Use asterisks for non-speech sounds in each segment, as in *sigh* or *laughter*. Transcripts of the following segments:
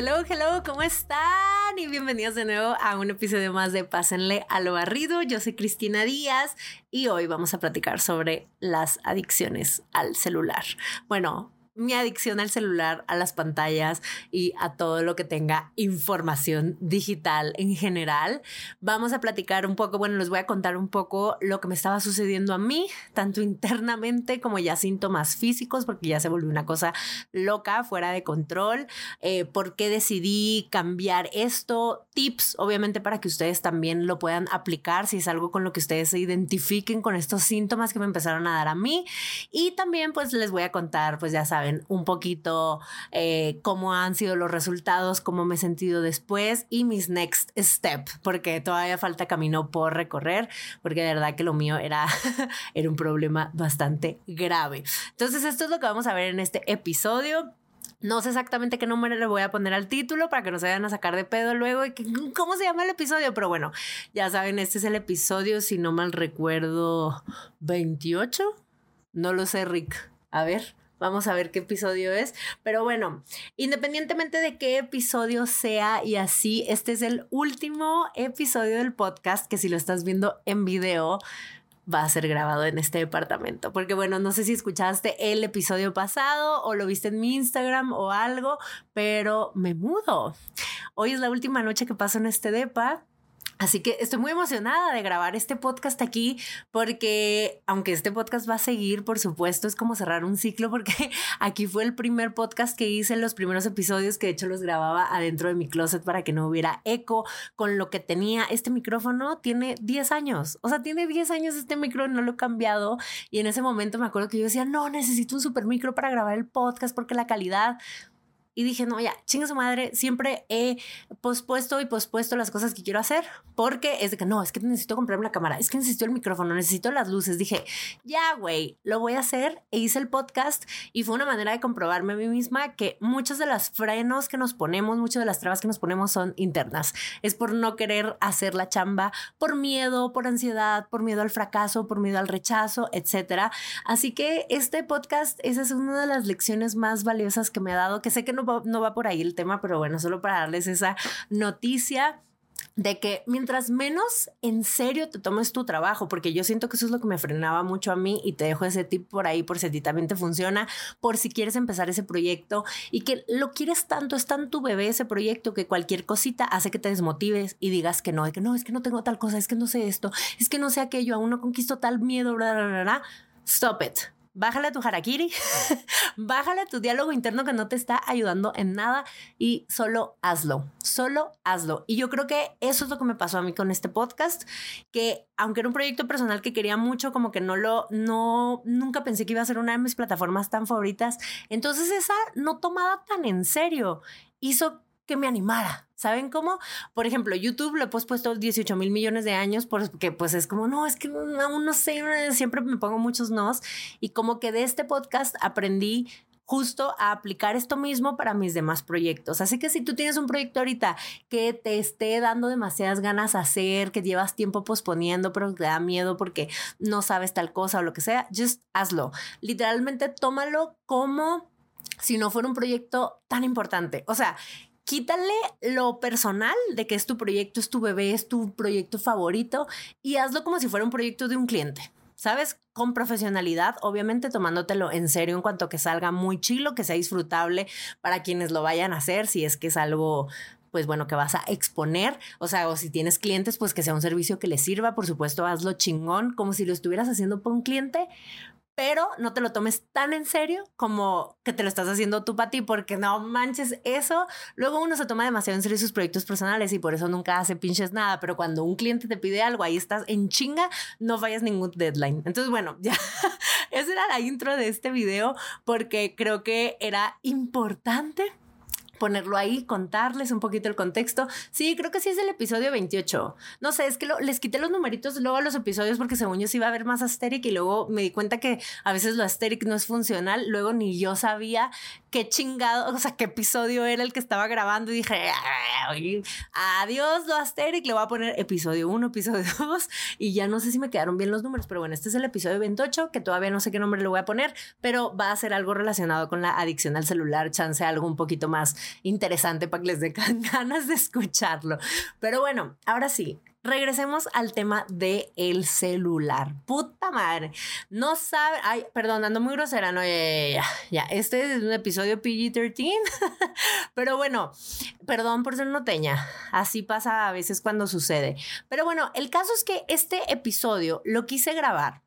Hello, hello, ¿cómo están? Y bienvenidos de nuevo a un episodio más de Pásenle a lo barrido. Yo soy Cristina Díaz y hoy vamos a platicar sobre las adicciones al celular. Bueno, mi adicción al celular, a las pantallas y a todo lo que tenga información digital en general. Vamos a platicar un poco, bueno, les voy a contar un poco lo que me estaba sucediendo a mí, tanto *laughs* internamente como ya síntomas físicos, porque ya se volvió una cosa loca, fuera de control, eh, por qué decidí cambiar esto, tips, obviamente, para que ustedes también lo puedan aplicar si es algo con lo que ustedes se identifiquen con estos síntomas que me empezaron a dar a mí. Y también, pues, les voy a contar, pues ya saben, un poquito eh, cómo han sido los resultados, cómo me he sentido después y mis next step, porque todavía falta camino por recorrer, porque de verdad que lo mío era, *laughs* era un problema bastante grave. Entonces, esto es lo que vamos a ver en este episodio. No sé exactamente qué número le voy a poner al título para que no se vayan a sacar de pedo luego y *laughs* cómo se llama el episodio, pero bueno, ya saben, este es el episodio, si no mal recuerdo, 28. No lo sé, Rick. A ver. Vamos a ver qué episodio es. Pero bueno, independientemente de qué episodio sea y así, este es el último episodio del podcast que si lo estás viendo en video va a ser grabado en este departamento. Porque bueno, no sé si escuchaste el episodio pasado o lo viste en mi Instagram o algo, pero me mudo. Hoy es la última noche que paso en este depa Así que estoy muy emocionada de grabar este podcast aquí porque aunque este podcast va a seguir, por supuesto, es como cerrar un ciclo porque *laughs* aquí fue el primer podcast que hice, los primeros episodios que de hecho los grababa adentro de mi closet para que no hubiera eco con lo que tenía. Este micrófono tiene 10 años, o sea, tiene 10 años este micrófono, no lo he cambiado y en ese momento me acuerdo que yo decía, no, necesito un super micro para grabar el podcast porque la calidad y dije, no, ya, chinga su madre, siempre he pospuesto y pospuesto las cosas que quiero hacer porque es de que no, es que necesito comprarme la cámara, es que necesito el micrófono, necesito las luces. Dije, ya, güey, lo voy a hacer e hice el podcast y fue una manera de comprobarme a mí misma que muchos de los frenos que nos ponemos, muchas de las trabas que nos ponemos son internas. Es por no querer hacer la chamba, por miedo, por ansiedad, por miedo al fracaso, por miedo al rechazo, etcétera. Así que este podcast, esa es una de las lecciones más valiosas que me ha dado, que sé que no no va por ahí el tema, pero bueno, solo para darles esa noticia de que mientras menos en serio te tomes tu trabajo, porque yo siento que eso es lo que me frenaba mucho a mí y te dejo ese tip por ahí por si a ti también te funciona, por si quieres empezar ese proyecto y que lo quieres tanto, es tan tu bebé ese proyecto que cualquier cosita hace que te desmotives y digas que no, que no, es que no tengo tal cosa, es que no sé esto, es que no sé aquello, aún no conquisto tal miedo. Stop it bájale a tu harakiri, *laughs* bájale a tu diálogo interno que no te está ayudando en nada y solo hazlo, solo hazlo. Y yo creo que eso es lo que me pasó a mí con este podcast, que aunque era un proyecto personal que quería mucho, como que no lo, no, nunca pensé que iba a ser una de mis plataformas tan favoritas. Entonces esa no tomada tan en serio hizo que me animara. ¿Saben cómo? Por ejemplo, YouTube lo he puesto 18 mil millones de años porque pues es como, no, es que aún no sé, siempre me pongo muchos nos y como que de este podcast aprendí justo a aplicar esto mismo para mis demás proyectos. Así que si tú tienes un proyecto ahorita que te esté dando demasiadas ganas hacer, que llevas tiempo posponiendo, pero te da miedo porque no sabes tal cosa o lo que sea, just hazlo. Literalmente tómalo como si no fuera un proyecto tan importante. O sea, quítale lo personal de que es tu proyecto, es tu bebé, es tu proyecto favorito y hazlo como si fuera un proyecto de un cliente. ¿Sabes? Con profesionalidad, obviamente tomándotelo en serio en cuanto que salga muy chilo, que sea disfrutable para quienes lo vayan a hacer, si es que es algo pues bueno, que vas a exponer, o sea, o si tienes clientes, pues que sea un servicio que les sirva, por supuesto, hazlo chingón, como si lo estuvieras haciendo para un cliente, pero no te lo tomes tan en serio como que te lo estás haciendo tú para ti, porque no manches eso. Luego uno se toma demasiado en serio sus proyectos personales y por eso nunca hace pinches nada, pero cuando un cliente te pide algo, ahí estás en chinga, no fallas ningún deadline. Entonces, bueno, ya, *laughs* esa era la intro de este video porque creo que era importante ponerlo ahí, contarles un poquito el contexto. Sí, creo que sí es el episodio 28. No sé, es que les quité los numeritos luego a los episodios porque según yo sí iba a haber más asteric y luego me di cuenta que a veces lo asteric no es funcional. Luego ni yo sabía qué chingado, o sea, qué episodio era el que estaba grabando y dije, adiós, lo Asteric, le voy a poner episodio 1, episodio *laughs* 2 y ya no sé si me quedaron bien los números, pero bueno, este es el episodio 28, que todavía no sé qué nombre le voy a poner, pero va a ser algo relacionado con la adicción al celular, chance algo un poquito más interesante para que les den *laughs* ganas de escucharlo. Pero bueno, ahora sí, regresemos al tema de el celular. Puta madre. No sabe, ay, perdón, ando muy grosera, no, ya, ya, Este es un episodio PG-13, *laughs* pero bueno, perdón por ser noteña. Así pasa a veces cuando sucede. Pero bueno, el caso es que este episodio lo quise grabar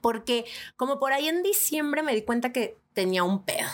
porque como por ahí en diciembre me di cuenta que tenía un pedo.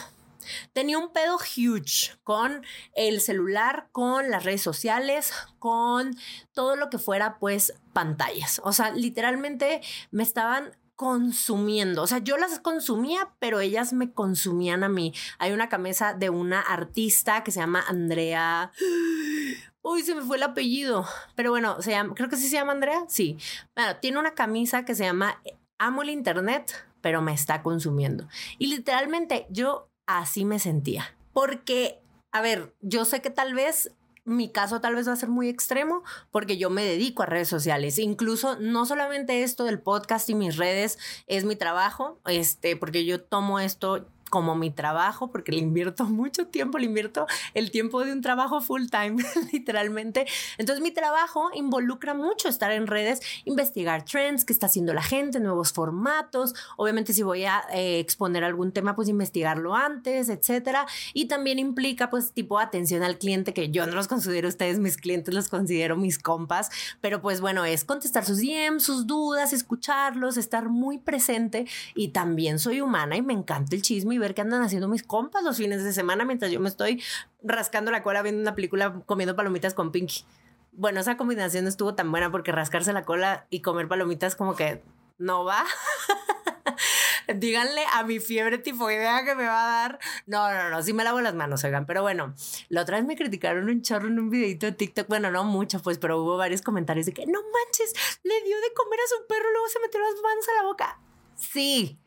Tenía un pedo huge con el celular, con las redes sociales, con todo lo que fuera pues pantallas. O sea, literalmente me estaban consumiendo. O sea, yo las consumía, pero ellas me consumían a mí. Hay una camisa de una artista que se llama Andrea. *gasps* Uy, se me fue el apellido. Pero bueno, se llama, creo que sí se llama Andrea. Sí. Bueno, tiene una camisa que se llama Amo el Internet, pero me está consumiendo. Y literalmente yo así me sentía. Porque, a ver, yo sé que tal vez mi caso tal vez va a ser muy extremo porque yo me dedico a redes sociales. Incluso no solamente esto del podcast y mis redes es mi trabajo, este, porque yo tomo esto como mi trabajo, porque le invierto *laughs* mucho tiempo, le invierto el tiempo de un trabajo full time, *laughs* literalmente. Entonces mi trabajo involucra mucho estar en redes, investigar trends, qué está haciendo la gente, nuevos formatos, obviamente si voy a eh, exponer algún tema, pues investigarlo antes, etcétera. Y también implica pues tipo atención al cliente, que yo no los considero ustedes mis clientes, los considero mis compas, pero pues bueno, es contestar sus DMs, sus dudas, escucharlos, estar muy presente y también soy humana y me encanta el chisme y ver qué andan haciendo mis compas los fines de semana mientras yo me estoy rascando la cola viendo una película comiendo palomitas con Pinky. Bueno, esa combinación estuvo tan buena porque rascarse la cola y comer palomitas como que no va. *laughs* Díganle a mi fiebre tifoidea que me va a dar. No, no, no, sí me lavo las manos, oigan. Pero bueno, la otra vez me criticaron un chorro en un videito de TikTok. Bueno, no mucho, pues, pero hubo varios comentarios de que no manches, le dio de comer a su perro, luego se metió las manos a la boca. Sí,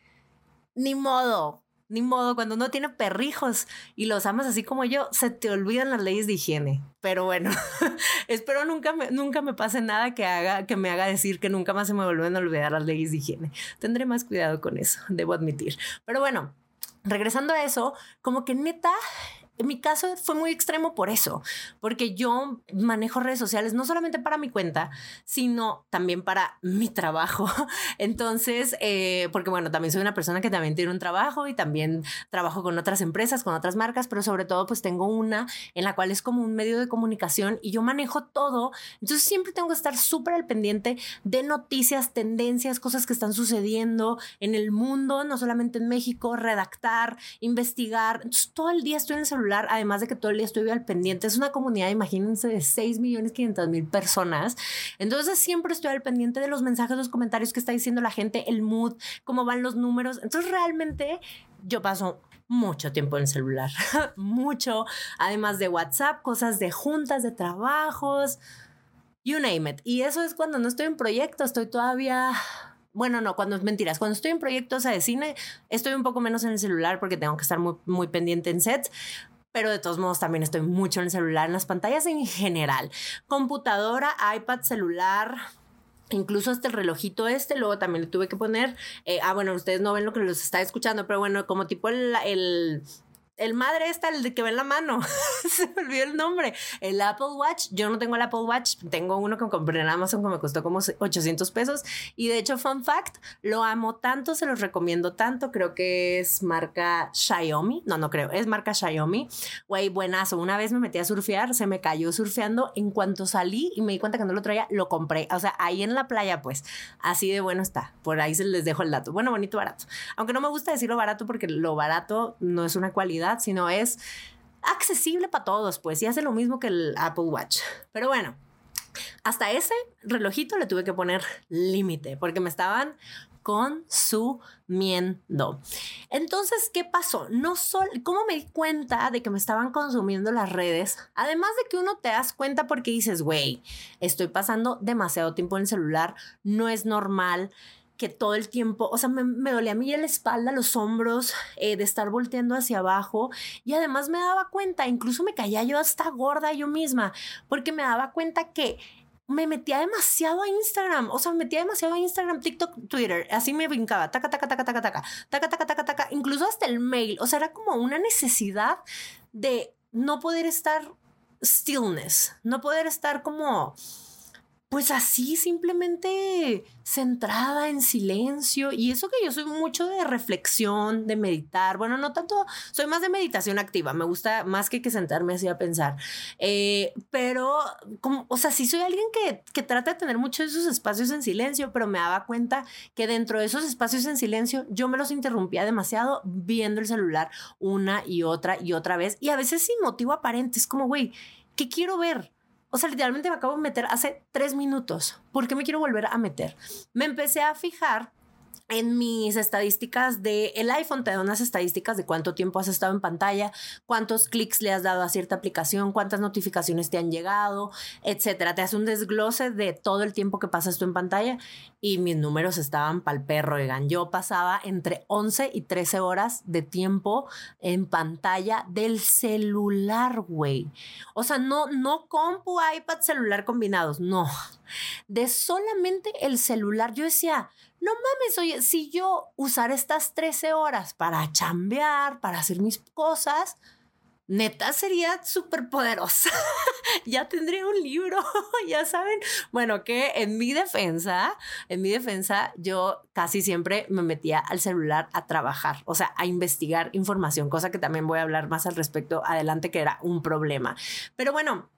ni modo ni modo, cuando uno tiene perrijos y los amas así como yo, se te olvidan las leyes de higiene. Pero bueno, *laughs* espero nunca me, nunca me pase nada que, haga, que me haga decir que nunca más se me vuelven a olvidar las leyes de higiene. Tendré más cuidado con eso, debo admitir. Pero bueno, regresando a eso, como que neta, en mi caso fue muy extremo por eso, porque yo manejo redes sociales no solamente para mi cuenta, sino también para mi trabajo. *laughs* Entonces, eh, porque bueno, también soy una persona que también tiene un trabajo y también trabajo con otras empresas, con otras marcas, pero sobre todo pues tengo una en la cual es como un medio de comunicación y yo manejo todo. Entonces siempre tengo que estar súper al pendiente de noticias, tendencias, cosas que están sucediendo en el mundo, no solamente en México, redactar, investigar. Entonces todo el día estoy en el celular además de que todo el día estoy al pendiente. Es una comunidad, imagínense, de 6 millones 500 mil personas. Entonces siempre estoy al pendiente de los mensajes, los comentarios que está diciendo la gente, el mood, cómo van los números. Entonces realmente yo paso mucho tiempo en el celular, *laughs* mucho, además de WhatsApp, cosas de juntas, de trabajos, you name it. Y eso es cuando no estoy en proyecto, estoy todavía bueno, no, cuando es mentiras. Cuando estoy en proyectos de cine, estoy un poco menos en el celular porque tengo que estar muy, muy pendiente en sets pero de todos modos también estoy mucho en el celular, en las pantallas en general. Computadora, iPad, celular, Incluso hasta el relojito este, luego también le tuve que poner, eh, ah, bueno, ustedes no ven lo que los está escuchando, pero bueno, como tipo el, el el madre está el que ve en la mano. *laughs* Se me olvidó el nombre. El Apple Watch. Yo no tengo el Apple Watch. Tengo uno que compré en Amazon que me costó como 800 pesos. Y de hecho, fun fact, lo amo tanto, se los recomiendo tanto. Creo que es marca Xiaomi. No, no creo. Es marca Xiaomi. Güey, buenazo. Una vez me metí a surfear, se me cayó surfeando. En cuanto salí y me di cuenta que no lo traía, lo compré. O sea, ahí en la playa, pues. Así de bueno está. Por ahí se les dejo el dato. Bueno, bonito, barato. Aunque no me gusta decirlo barato porque lo barato no es una cualidad sino es accesible para todos, pues, y hace lo mismo que el Apple Watch. Pero bueno, hasta ese relojito le tuve que poner límite porque me estaban consumiendo. Entonces, ¿qué pasó? No solo, ¿cómo me di cuenta de que me estaban consumiendo las redes? Además de que uno te das cuenta porque dices, güey, estoy pasando demasiado tiempo en el celular, no es normal que todo el tiempo, o sea, me, dolía a mí la espalda, los hombros, eh, de estar volteando hacia abajo y además me daba cuenta, incluso me caía yo hasta gorda yo misma, porque me daba cuenta que me metía demasiado a Instagram, o sea, me metía demasiado a Instagram, TikTok, Twitter, así me brincaba, taca, taca, taca, taca, taca, taca, taca, taca, taca, incluso hasta el mail, o sea, era como una necesidad de no poder estar stillness, no poder estar como pues así simplemente centrada en silencio. Y eso que yo soy mucho de reflexión, de meditar, bueno, no tanto, soy más de meditación activa, me gusta más que que sentarme así a pensar, eh, pero o sea, sí soy alguien que, que trata de tener muchos de esos espacios en silencio, pero me daba cuenta que dentro de esos espacios en silencio yo me los interrumpía demasiado viendo el celular una y otra y otra vez. Y a veces sin motivo aparente, es como, güey, ¿qué quiero ver? O sea, literalmente me acabo de meter hace tres minutos. ¿Por qué me quiero volver a meter? Me empecé a fijar en mis estadísticas de el iPhone te da unas estadísticas de cuánto tiempo has estado en pantalla, cuántos clics le has dado a cierta aplicación, cuántas notificaciones te han llegado, etcétera. Te hace un desglose de todo el tiempo que pasas tú en pantalla y mis números estaban pal perro, digan. Yo pasaba entre 11 y 13 horas de tiempo en pantalla del celular, güey. O sea, no no compu, iPad, celular combinados, no. De solamente el celular. Yo decía, no mames, oye, si yo usara estas 13 horas para chambear, para hacer mis cosas, neta sería súper poderosa. *laughs* ya tendría un libro, *laughs* ya saben. Bueno, que en mi defensa, en mi defensa, yo casi siempre me metía al celular a trabajar, o sea, a investigar información, cosa que también voy a hablar más al respecto adelante, que era un problema. Pero bueno,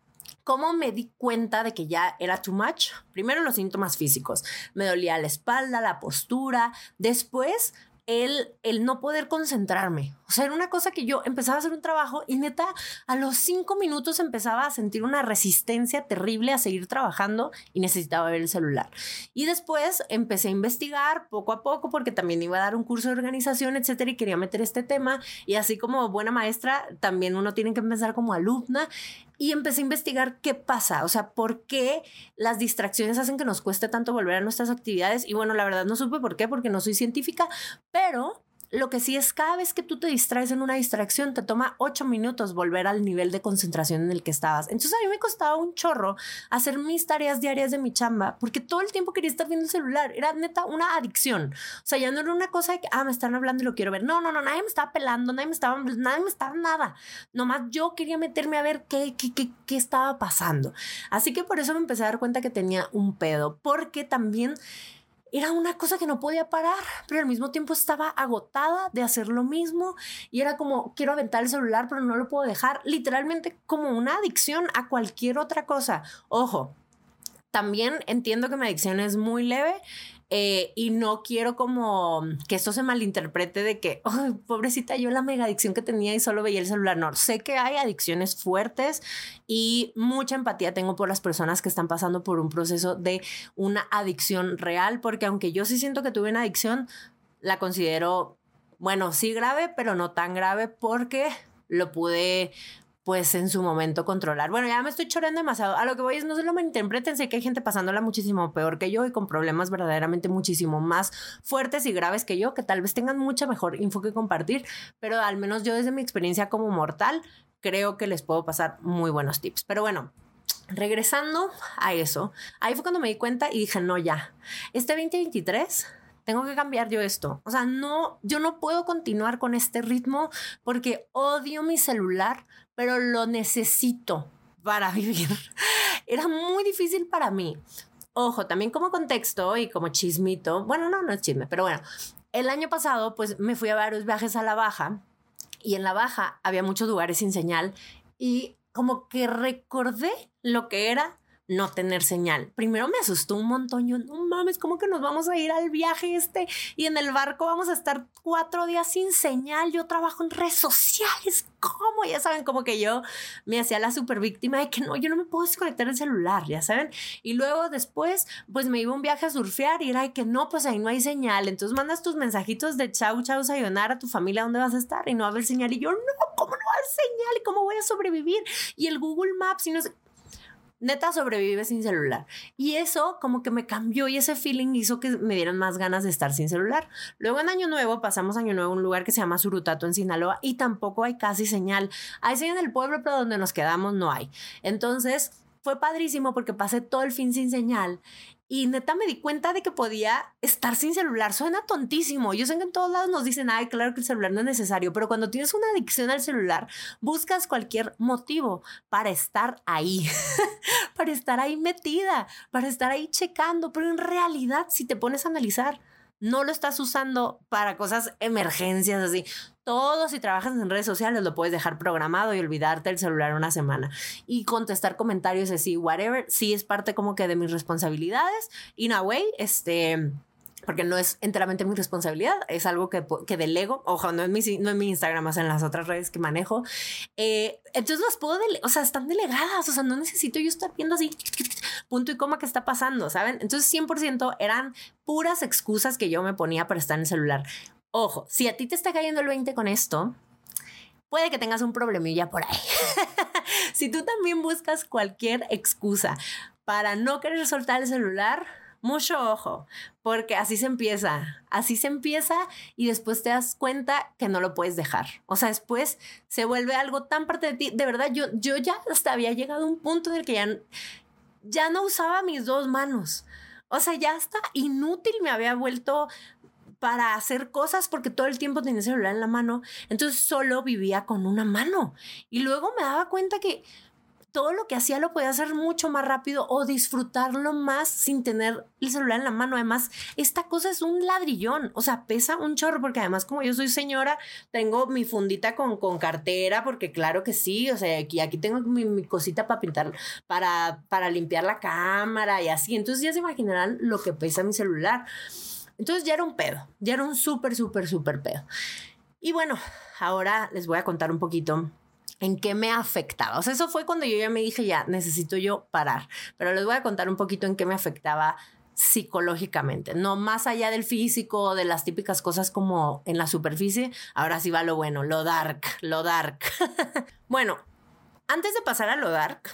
¿Cómo me di cuenta de que ya era too much? Primero los síntomas físicos. Me dolía la espalda, la postura. Después el, el no poder concentrarme. O sea, era una cosa que yo empezaba a hacer un trabajo y neta, a los cinco minutos empezaba a sentir una resistencia terrible a seguir trabajando y necesitaba ver el celular. Y después empecé a investigar poco a poco porque también iba a dar un curso de organización, etcétera, y quería meter este tema. Y así como buena maestra, también uno tiene que empezar como alumna y empecé a investigar qué pasa, o sea, por qué las distracciones hacen que nos cueste tanto volver a nuestras actividades. Y bueno, la verdad no supe por qué, porque no soy científica, pero lo que sí es cada vez que tú te distraes en una distracción, te toma ocho minutos volver al nivel de concentración en el que estabas. Entonces a mí me costaba un chorro hacer mis tareas diarias de mi chamba porque todo el tiempo quería estar viendo el celular. Era neta una adicción. O sea, ya no era una cosa de que, ah, me están hablando y lo quiero ver. No, no, no, nadie me estaba pelando, nadie me estaba, nadie me estaba nada. Nomás yo quería meterme a ver qué, qué, qué, qué estaba pasando. Así que por eso me empecé a dar cuenta que tenía un pedo. Porque también era una cosa que no podía parar, pero al mismo tiempo estaba agotada de hacer lo mismo y era como, quiero aventar el celular, pero no lo puedo dejar, literalmente como una adicción a cualquier otra cosa. Ojo, también entiendo que mi adicción es muy leve eh, y no quiero como que esto se malinterprete de que, pobrecita, yo la mega adicción que tenía y solo veía el celular. No, sé que hay adicciones fuertes y mucha empatía tengo por las personas que están pasando por un proceso de una adicción real, porque aunque yo sí siento que tuve una adicción, la considero, bueno, sí grave, pero no tan grave porque lo pude pues en su momento controlar. Bueno, ya me estoy chorando demasiado. A lo que voy es, no se lo malinterpreten, sé que hay gente pasándola muchísimo peor que yo y con problemas verdaderamente muchísimo más fuertes y graves que yo, que tal vez tengan mucha mejor info que compartir, pero al menos yo desde mi experiencia como mortal, creo que les puedo pasar muy buenos tips. Pero bueno, regresando a eso, ahí fue cuando me di cuenta y dije, no, ya, este 2023 tengo que cambiar yo esto. O sea, no, yo no puedo continuar con este ritmo porque odio mi celular, pero lo necesito para *laughs* vivir. Era muy difícil para mí. Ojo, también como contexto y como chismito, bueno, no, no es chisme, pero bueno, el año pasado pues me fui a varios viajes a la baja y en la baja había muchos lugares sin señal y como que recordé lo que era no tener señal. Primero me asustó un montón. Yo, no mames, ¿cómo que nos vamos a ir al viaje este? Y en el barco vamos a estar cuatro días sin señal. Yo trabajo en redes sociales. ¿Cómo? Ya saben, como que yo me hacía la super víctima de que no, yo no me puedo desconectar el celular, ya saben. Y luego después, pues me iba un viaje a surfear y era de que no, pues ahí no hay señal. Entonces mandas tus mensajitos de chau, chau, sayonara a tu familia dónde vas a estar y no va a haber señal. Y yo, no, ¿cómo no va a haber señal? ¿Y cómo voy a sobrevivir? Y el Google Maps y no sé neta sobrevive sin celular. Y eso como que me cambió y ese feeling hizo que me dieran más ganas de estar sin celular. Luego en Año Nuevo pasamos Año Nuevo a un lugar que se llama Surutato en Sinaloa y tampoco hay casi señal. Hay señal en el pueblo, pero donde nos quedamos no hay. Entonces fue padrísimo porque pasé todo el fin sin señal y neta me di cuenta de que podía estar sin celular. Suena tontísimo. Yo sé que en todos lados nos dicen, ay, claro que el celular no es necesario, pero cuando tienes una adicción al celular, buscas cualquier motivo para estar ahí, *laughs* para estar ahí metida, para estar ahí checando. Pero en realidad, si te pones a analizar, no lo estás usando para cosas emergencias así. Todo si trabajas en redes sociales lo puedes dejar programado y olvidarte el celular una semana. Y contestar comentarios así, whatever, sí es parte como que de mis responsabilidades. In a way, este porque no es enteramente mi responsabilidad, es algo que, que delego, ojo, no es, mi, no mi Instagram, más en las otras redes que manejo. Eh, entonces las puedo, o sea, están delegadas, o sea, no necesito yo estar viendo así, punto y coma que está pasando, ¿saben? Entonces 100% eran puras excusas que yo me ponía para estar en el celular. Ojo, si a ti te está cayendo el 20 con esto, puede que tengas un problemilla por ahí. *laughs* si tú también buscas cualquier excusa para no querer soltar el celular, mucho ojo, porque así se empieza, así se empieza y después te das cuenta que no lo puedes dejar. O sea, después se vuelve algo tan parte de ti. De verdad, yo, yo ya hasta había llegado a un punto en el que ya, ya no usaba mis dos manos. O sea, ya hasta inútil me había vuelto para hacer cosas porque todo el tiempo tenía el celular en la mano. Entonces solo vivía con una mano. Y luego me daba cuenta que todo lo que hacía lo podía hacer mucho más rápido o disfrutarlo más sin tener el celular en la mano. Además, esta cosa es un ladrillón, o sea, pesa un chorro porque además como yo soy señora, tengo mi fundita con, con cartera porque claro que sí, o sea, aquí, tengo mi, cosita para pintar, para, para limpiar la cámara y así. Entonces ya se imaginarán lo que pesa mi celular. Entonces ya era un pedo, ya era un súper, súper, súper pedo. Y bueno, ahora les voy a contar un poquito en qué me afectaba. O sea, eso fue cuando yo ya me dije, ya, necesito yo parar. Pero les voy a contar un poquito en qué me afectaba psicológicamente, no más allá del físico, de las típicas cosas como en la superficie, ahora sí va lo bueno, lo dark, lo dark. *laughs* bueno, antes de pasar a lo dark,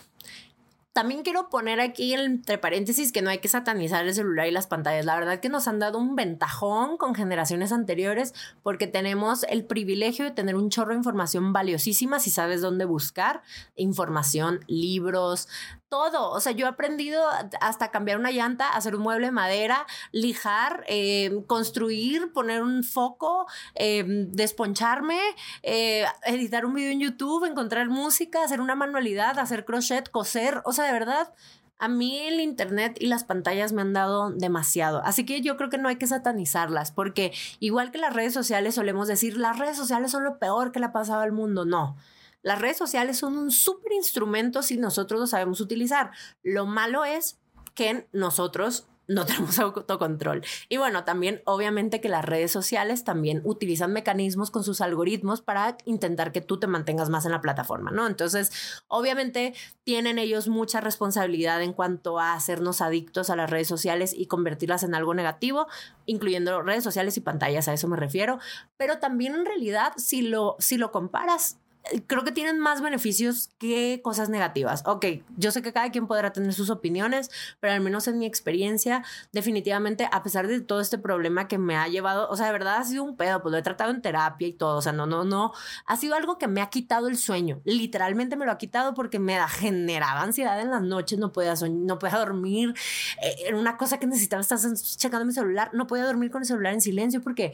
también quiero poner aquí entre paréntesis que no hay que satanizar el celular y las pantallas. La verdad que nos han dado un ventajón con generaciones anteriores porque tenemos el privilegio de tener un chorro de información valiosísima si sabes dónde buscar información, libros, todo. O sea, yo he aprendido hasta cambiar una llanta, hacer un mueble de madera, lijar, eh, construir, poner un foco, eh, desponcharme, eh, editar un video en YouTube, encontrar música, hacer una manualidad, hacer crochet, coser. O sea, de verdad. A mí el Internet y las pantallas me han dado demasiado. Así que yo creo que no hay que satanizarlas, porque igual que las redes sociales solemos decir, las redes sociales son lo peor que le ha pasado al mundo. No. Las redes sociales son un súper instrumento si nosotros lo sabemos utilizar. Lo malo es que nosotros no *laughs* tenemos autocontrol. Y bueno, también obviamente que las redes sociales también utilizan mecanismos con sus algoritmos para intentar que tú te mantengas más en la plataforma, ¿no? Entonces, obviamente tienen ellos mucha responsabilidad en cuanto a hacernos adictos a las redes sociales y convertirlas en algo negativo, incluyendo redes sociales y pantallas, a eso me refiero, pero también en realidad si lo si lo comparas creo que tienen más beneficios que cosas negativas. Ok, yo sé que cada quien podrá tener sus opiniones, pero al menos en mi experiencia, definitivamente, a pesar de todo este problema que me ha llevado, o sea, de verdad ha sido un pedo, pues lo he tratado en terapia y todo, o sea, no, no, no, ha sido algo que me ha quitado el sueño, literalmente me lo ha quitado porque me generaba ansiedad en las noches, no podía, no podía dormir, eh, era una cosa que necesitaba estar checando mi celular, no podía dormir con el celular en silencio porque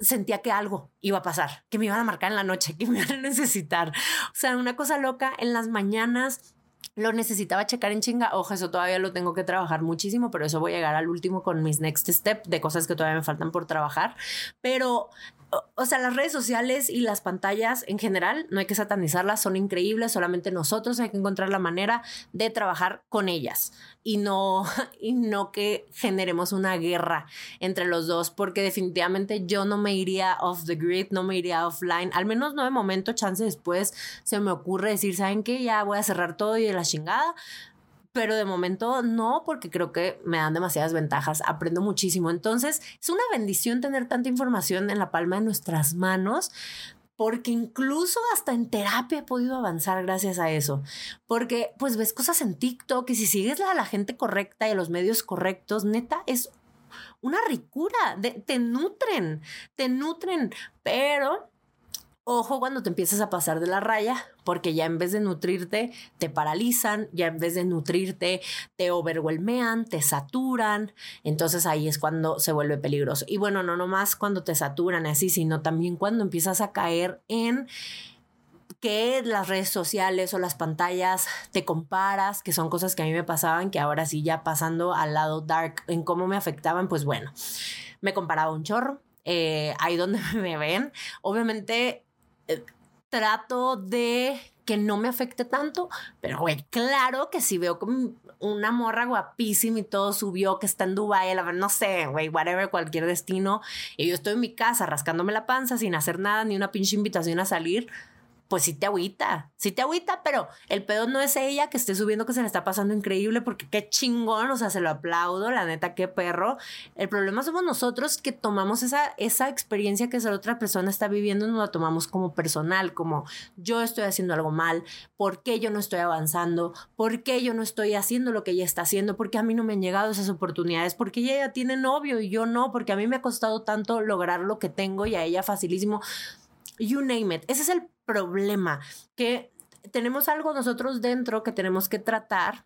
sentía que algo iba a pasar, que me iban a marcar en la noche, que me iban a necesitar. O sea, una cosa loca, en las mañanas lo necesitaba checar en chinga. Ojo, eso todavía lo tengo que trabajar muchísimo, pero eso voy a llegar al último con mis next step de cosas que todavía me faltan por trabajar. Pero o sea, las redes sociales y las pantallas en general, no hay que satanizarlas, son increíbles, solamente nosotros hay que encontrar la manera de trabajar con ellas y no, *laughs* y no que generemos una guerra entre los dos, porque definitivamente yo no me iría off the grid, no me iría offline, al menos no de momento, chance después se me ocurre decir, ¿saben qué? Ya voy a cerrar todo y de la chingada, pero de momento no, porque creo que me dan demasiadas ventajas, aprendo muchísimo. Entonces, es una bendición tener tanta información en la palma de nuestras manos, porque incluso hasta en terapia he podido avanzar gracias a eso, porque pues ves cosas en TikTok y si sigues a la gente correcta y a los medios correctos, neta, es una ricura, te nutren, te nutren, pero Ojo cuando te empiezas a pasar de la raya, porque ya en vez de nutrirte, te paralizan, ya en vez de nutrirte, te overwhelmean, te saturan. Entonces ahí es cuando se vuelve peligroso. Y bueno, no nomás cuando te saturan así, sino también cuando empiezas a caer en que las redes sociales o las pantallas te comparas, que son cosas que a mí me pasaban, que ahora sí ya pasando al lado dark en cómo me afectaban, pues bueno, me comparaba un chorro. Eh, ahí donde *laughs* me ven, obviamente eh, trato de que no me afecte tanto, pero güey, claro que si veo como una morra guapísima y todo subió que está en Dubai, no sé, güey, whatever, cualquier destino, y yo estoy en mi casa rascándome la panza sin hacer nada, ni una pinche invitación a salir, pues sí te agüita, sí te agüita, pero el pedo no es ella que esté subiendo que se le está pasando increíble porque qué chingón, o sea, se lo aplaudo, la neta, qué perro. El problema somos nosotros que tomamos esa, esa experiencia que esa otra persona está viviendo, nos la tomamos como personal, como yo estoy haciendo algo mal, ¿por qué yo no estoy avanzando? ¿Por qué yo no estoy haciendo lo que ella está haciendo? ¿Por qué a mí no me han llegado esas oportunidades? ¿Por qué ella ya tiene novio y yo no? Porque a mí me ha costado tanto lograr lo que tengo y a ella facilísimo. You name it. Ese es el problema, que tenemos algo nosotros dentro que tenemos que tratar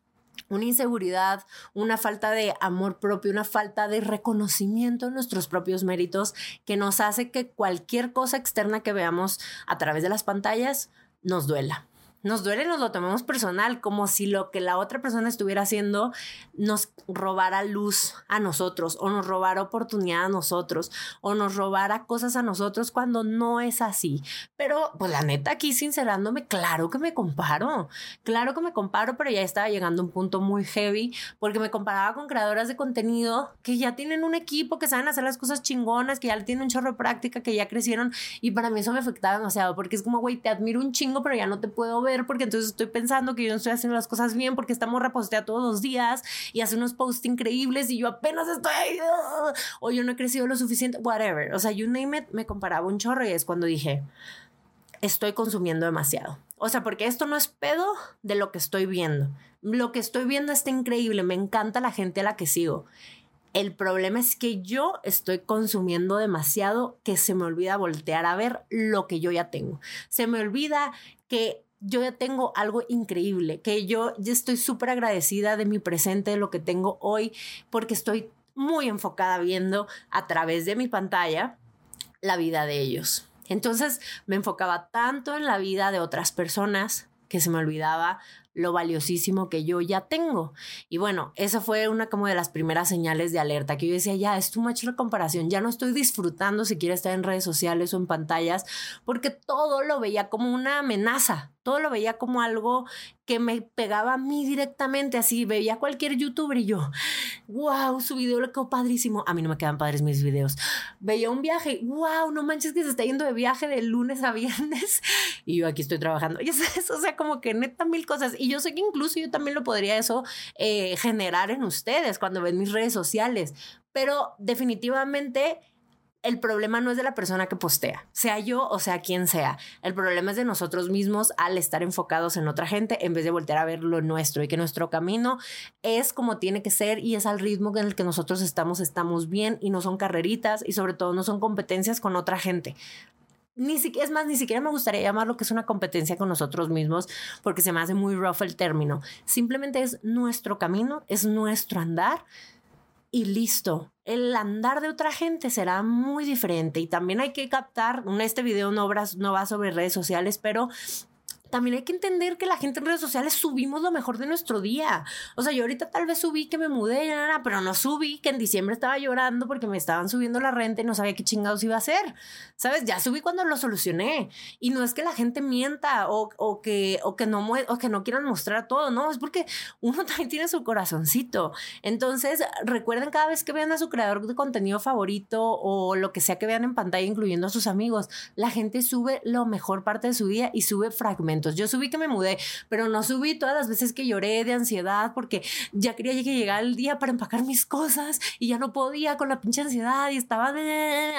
una inseguridad, una falta de amor propio, una falta de reconocimiento de nuestros propios méritos que nos hace que cualquier cosa externa que veamos a través de las pantallas nos duela nos duele, nos lo tomamos personal, como si lo que la otra persona estuviera haciendo nos robara luz a nosotros, o nos robara oportunidad a nosotros, o nos robara cosas a nosotros cuando no es así. Pero, pues la neta, aquí sincerándome, claro que me comparo, claro que me comparo, pero ya estaba llegando a un punto muy heavy, porque me comparaba con creadoras de contenido que ya tienen un equipo, que saben hacer las cosas chingonas, que ya tienen un chorro práctica, que ya crecieron, y para mí eso me afectaba demasiado, porque es como, güey, te admiro un chingo, pero ya no te puedo ver porque entonces estoy pensando que yo no estoy haciendo las cosas bien porque esta morra todos los días y hace unos posts increíbles y yo apenas estoy ahí, o yo no he crecido lo suficiente, whatever. O sea, you name it, me comparaba un chorro y es cuando dije, estoy consumiendo demasiado. O sea, porque esto no es pedo de lo que estoy viendo. Lo que estoy viendo está increíble, me encanta la gente a la que sigo. El problema es que yo estoy consumiendo demasiado que se me olvida voltear a ver lo que yo ya tengo. Se me olvida que yo ya tengo algo increíble, que yo ya estoy súper agradecida de mi presente, de lo que tengo hoy, porque estoy muy enfocada viendo a través de mi pantalla la vida de ellos. Entonces me enfocaba tanto en la vida de otras personas que se me olvidaba lo valiosísimo que yo ya tengo. Y bueno, esa fue una como de las primeras señales de alerta que yo decía, ya es too much la comparación, ya no estoy disfrutando si quiero estar en redes sociales o en pantallas, porque todo lo veía como una amenaza, todo lo veía como algo que me pegaba a mí directamente, así veía cualquier youtuber y yo, wow, su video le quedó padrísimo. A mí no me quedan padres mis videos. Veía un viaje, wow, no manches que se está yendo de viaje de lunes a viernes *laughs* y yo aquí estoy trabajando. Y *laughs* eso, o sea, como que neta mil cosas. Y yo sé que incluso yo también lo podría eso eh, generar en ustedes cuando ven mis redes sociales, pero definitivamente el problema no es de la persona que postea, sea yo o sea quien sea. El problema es de nosotros mismos al estar enfocados en otra gente en vez de voltear a ver lo nuestro y que nuestro camino es como tiene que ser y es al ritmo en el que nosotros estamos, estamos bien y no son carreritas y sobre todo no son competencias con otra gente. Ni siquiera, es más, ni siquiera me gustaría llamar lo que es una competencia con nosotros mismos porque se me hace muy rough el término. Simplemente es nuestro camino, es nuestro andar y listo. El andar de otra gente será muy diferente y también hay que captar, este video no, va sobre redes sociales, pero también hay que entender que la gente en redes sociales subimos lo mejor de nuestro día. O sea, yo ahorita tal vez subí que me mudé, pero no subí que en diciembre estaba llorando porque me estaban subiendo la renta y no sabía qué chingados iba a hacer. ¿Sabes? Ya subí cuando lo solucioné. Y no es que la gente mienta o, o que, o, que no o que no quieran mostrar todo, no, es porque uno *laughs* también tiene su corazoncito. Entonces, recuerden cada vez que vean a su creador de contenido favorito o lo que sea que vean en pantalla, incluyendo a sus amigos, la gente sube lo mejor parte de su día y sube fragmentos Yo subí que me mudé, pero no subí todas las veces que lloré de ansiedad porque ya quería que llegara el día para empacar mis cosas y ya no podía con la pinche ansiedad y estaba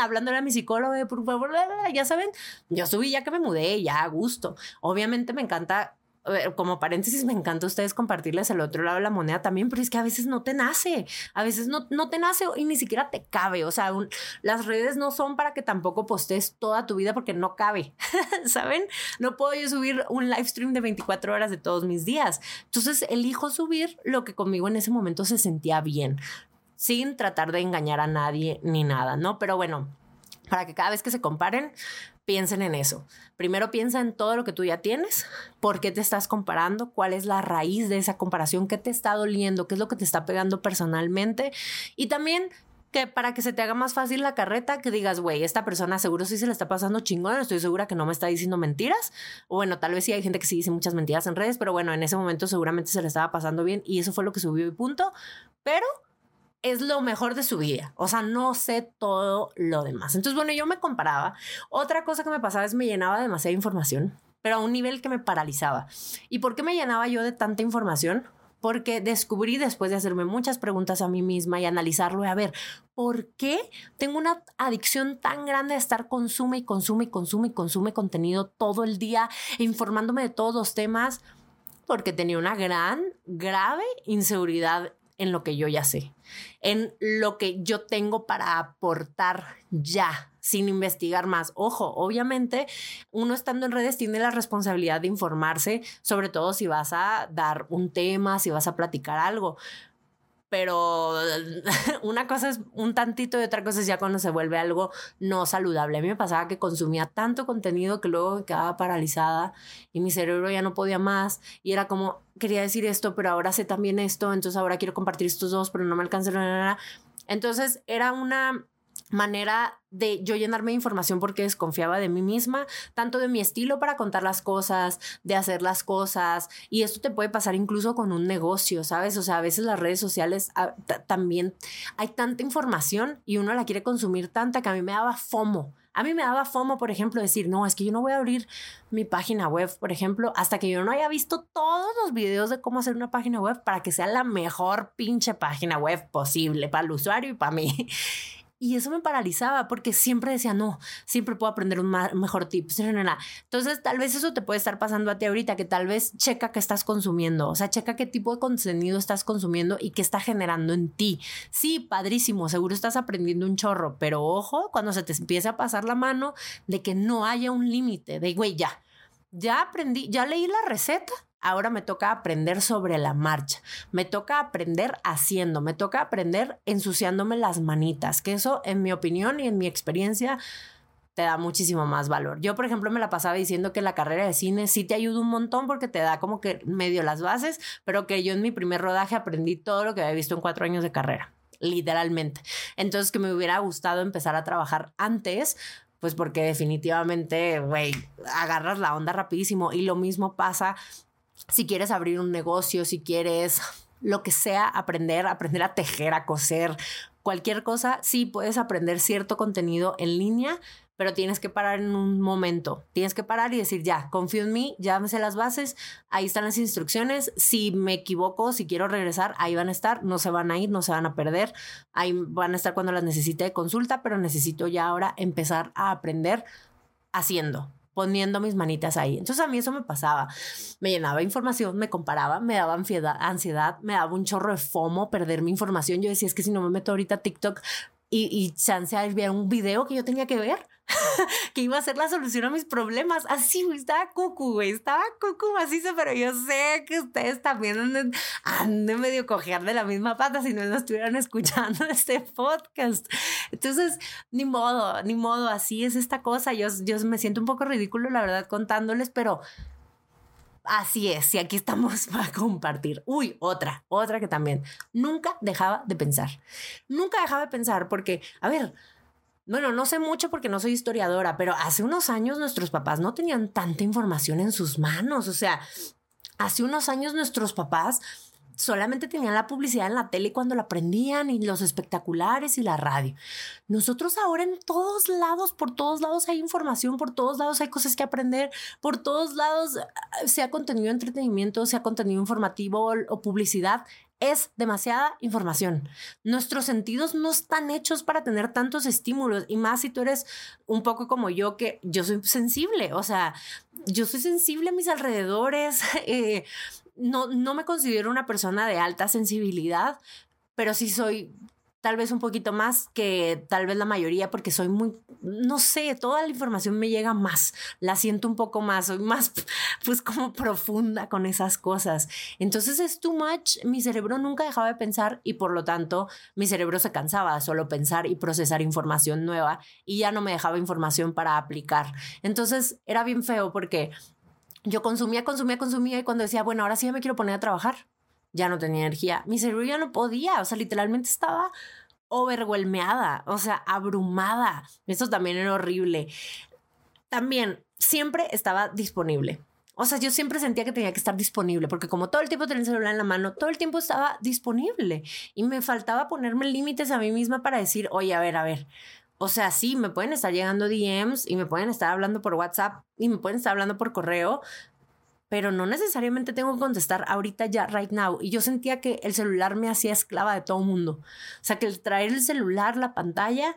hablándole a mi psicólogo, por favor, ya saben, yo subí ya que me mudé, ya a gusto. Obviamente me encanta como paréntesis, me encanta a ustedes compartirles el otro lado de la moneda también, pero es que a veces no te nace, a veces no, no te nace y ni siquiera te cabe. O sea, las redes no son para que tampoco postes toda tu vida porque no cabe, *laughs* ¿saben? No puedo yo subir un live stream de 24 horas de todos mis días. Entonces, elijo subir lo que conmigo en ese momento se sentía bien, sin tratar de engañar a nadie ni nada, ¿no? Pero bueno, para que cada vez que se comparen, piensen en eso. Primero piensa en todo lo que tú ya tienes, por qué te estás comparando, cuál es la raíz de esa comparación, qué te está doliendo, qué es lo que te está pegando personalmente y también que para que se te haga más fácil la carreta, que digas, güey, esta persona seguro sí se le está pasando chingón, estoy segura que no me está diciendo mentiras. O bueno, tal vez sí hay gente que sí dice muchas mentiras en redes, pero bueno, en ese momento seguramente se le estaba pasando bien y eso fue lo que subió y punto. Pero es lo mejor de su vida. O sea, no sé todo lo demás. Entonces, bueno, yo me comparaba. Otra cosa que me pasaba es me llenaba de demasiada información, pero a un nivel que me paralizaba. ¿Y por qué me llenaba yo de tanta información? Porque descubrí después de hacerme muchas preguntas a mí misma y analizarlo y a ver, ¿por qué tengo una adicción tan grande de estar consume y consume y consume y consume contenido todo el día, informándome de todos los temas? Porque tenía una gran, grave inseguridad en lo que yo ya sé, en lo que yo tengo para aportar ya, sin investigar más. Ojo, obviamente uno estando en redes tiene la responsabilidad de informarse, sobre todo si vas a dar un tema, si vas a platicar algo, pero *laughs* una cosa es un tantito y otra cosa es ya cuando se vuelve algo no saludable. A mí me pasaba que consumía tanto contenido que luego quedaba paralizada y mi cerebro ya no podía más y era como, quería decir esto, pero ahora sé también esto, entonces ahora quiero compartir estos dos, pero no me alcanza. Entonces era una manera de yo llenarme de información porque desconfiaba de mí misma, tanto de mi estilo para contar las cosas, de hacer las cosas, y esto te puede pasar incluso con un negocio, ¿sabes? O sea, a veces las redes sociales ah, también hay tanta información y uno la quiere consumir tanta que a mí me daba FOMO. A mí me daba FOMO, por ejemplo, decir, no, es que yo no voy a abrir mi página web, por ejemplo, hasta que yo no haya visto todos los videos de cómo hacer una página web para que sea la mejor pinche página web posible para el usuario y para mí. *laughs* Y eso me paralizaba porque siempre decía, no, siempre puedo aprender un mejor tip. Entonces, tal vez eso te puede estar pasando a ti ahorita, que tal vez checa qué estás consumiendo, o sea, checa qué tipo de contenido estás consumiendo y qué está generando en ti. Sí, padrísimo, seguro estás aprendiendo un chorro, pero ojo, cuando se te empieza a pasar la mano de que no haya un límite, de, güey, ya, ya aprendí, ya leí la receta, ahora me toca aprender sobre la marcha, me toca aprender haciendo, me toca aprender ensuciándome las manitas, que eso en mi opinión y en mi experiencia te da muchísimo más valor. Yo, por ejemplo, me la pasaba diciendo que la carrera de cine sí te ayuda un montón porque te da como que medio las bases, pero que yo en mi primer rodaje aprendí todo lo que había visto en cuatro años de carrera, literalmente. Entonces, que me hubiera gustado empezar a trabajar antes, pues porque definitivamente, güey, agarras la onda rapidísimo. Y lo mismo pasa si quieres abrir un negocio, si quieres lo que sea, aprender, aprender a tejer, a coser, cualquier cosa, sí puedes aprender cierto contenido en línea, pero tienes que parar en un momento. Tienes que parar y decir, ya, confío en mí, ya me las bases, ahí están las instrucciones. Si me equivoco, si quiero regresar, ahí van a estar, no se van a ir, no se van a perder. Ahí van a estar cuando las necesite de consulta, pero necesito ya ahora empezar a aprender haciendo poniendo mis manitas ahí. Entonces a mí eso me pasaba. Me llenaba información, me comparaba, me daba ansiedad, ansiedad me daba un chorro de fomo perder mi información. Yo decía, es que si no me meto ahorita a TikTok y, y chance ver un video que yo tenía que ver, *laughs* que iba a ser la solución a mis problemas. Así, güey, estaba cucu, güey, estaba cucu macizo, pero yo sé que ustedes también anden, anden medio cojear de la misma pata si no nos estuvieran *laughs* escuchando este podcast. Entonces, ni modo, ni modo, así es esta cosa. Yo, yo me siento un poco ridículo, la verdad, contándoles, pero Así es, y aquí estamos *laughs* para compartir. Uy, otra, otra que también nunca dejaba de pensar. Nunca dejaba de pensar porque, a ver, bueno, no sé mucho porque no soy historiadora, pero hace unos años nuestros papás no tenían tanta información en sus manos. O sea, hace unos años nuestros papás solamente tenían la publicidad en la tele cuando la prendían y los espectaculares y la radio. Nosotros ahora en todos lados, por todos lados hay información, por todos lados hay cosas que aprender, por todos lados, ah, sea contenido de entretenimiento, sea contenido informativo o publicidad, es demasiada información. Nuestros sentidos no están hechos para tener tantos estímulos y más si tú eres un poco como yo, que yo soy sensible, o sea, yo soy sensible a mis alrededores. *laughs* Eh, no, no me considero una persona de alta sensibilidad, pero sí soy tal vez un poquito más que tal vez la mayoría porque soy muy, no sé, toda la información me llega más, la siento un poco más, soy más *laughs* pues como profunda con esas cosas. Entonces es too much, mi cerebro nunca dejaba de pensar y por lo tanto mi cerebro se cansaba de solo pensar y procesar información nueva y ya no me dejaba información para aplicar. Entonces era bien feo porque yo consumía, consumía, consumía y cuando decía, bueno, ahora sí ya me quiero poner a trabajar, ya no tenía energía. Mi cerebro ya no podía, o sea, literalmente estaba overwhelmeada, o sea, abrumada. Eso también era horrible. También siempre estaba disponible. O sea, yo siempre sentía que tenía que estar disponible, porque como todo el tiempo tenía el celular en la mano, todo el tiempo estaba disponible y me faltaba ponerme límites a mí misma para decir, oye, a ver, a ver, o sea, sí, me pueden estar llegando DMs y me pueden estar hablando por WhatsApp y me pueden estar hablando por correo, pero no necesariamente tengo que contestar ahorita ya, right now. Y yo sentía que el celular me hacía esclava de todo mundo. O sea, que el traer el celular, la pantalla,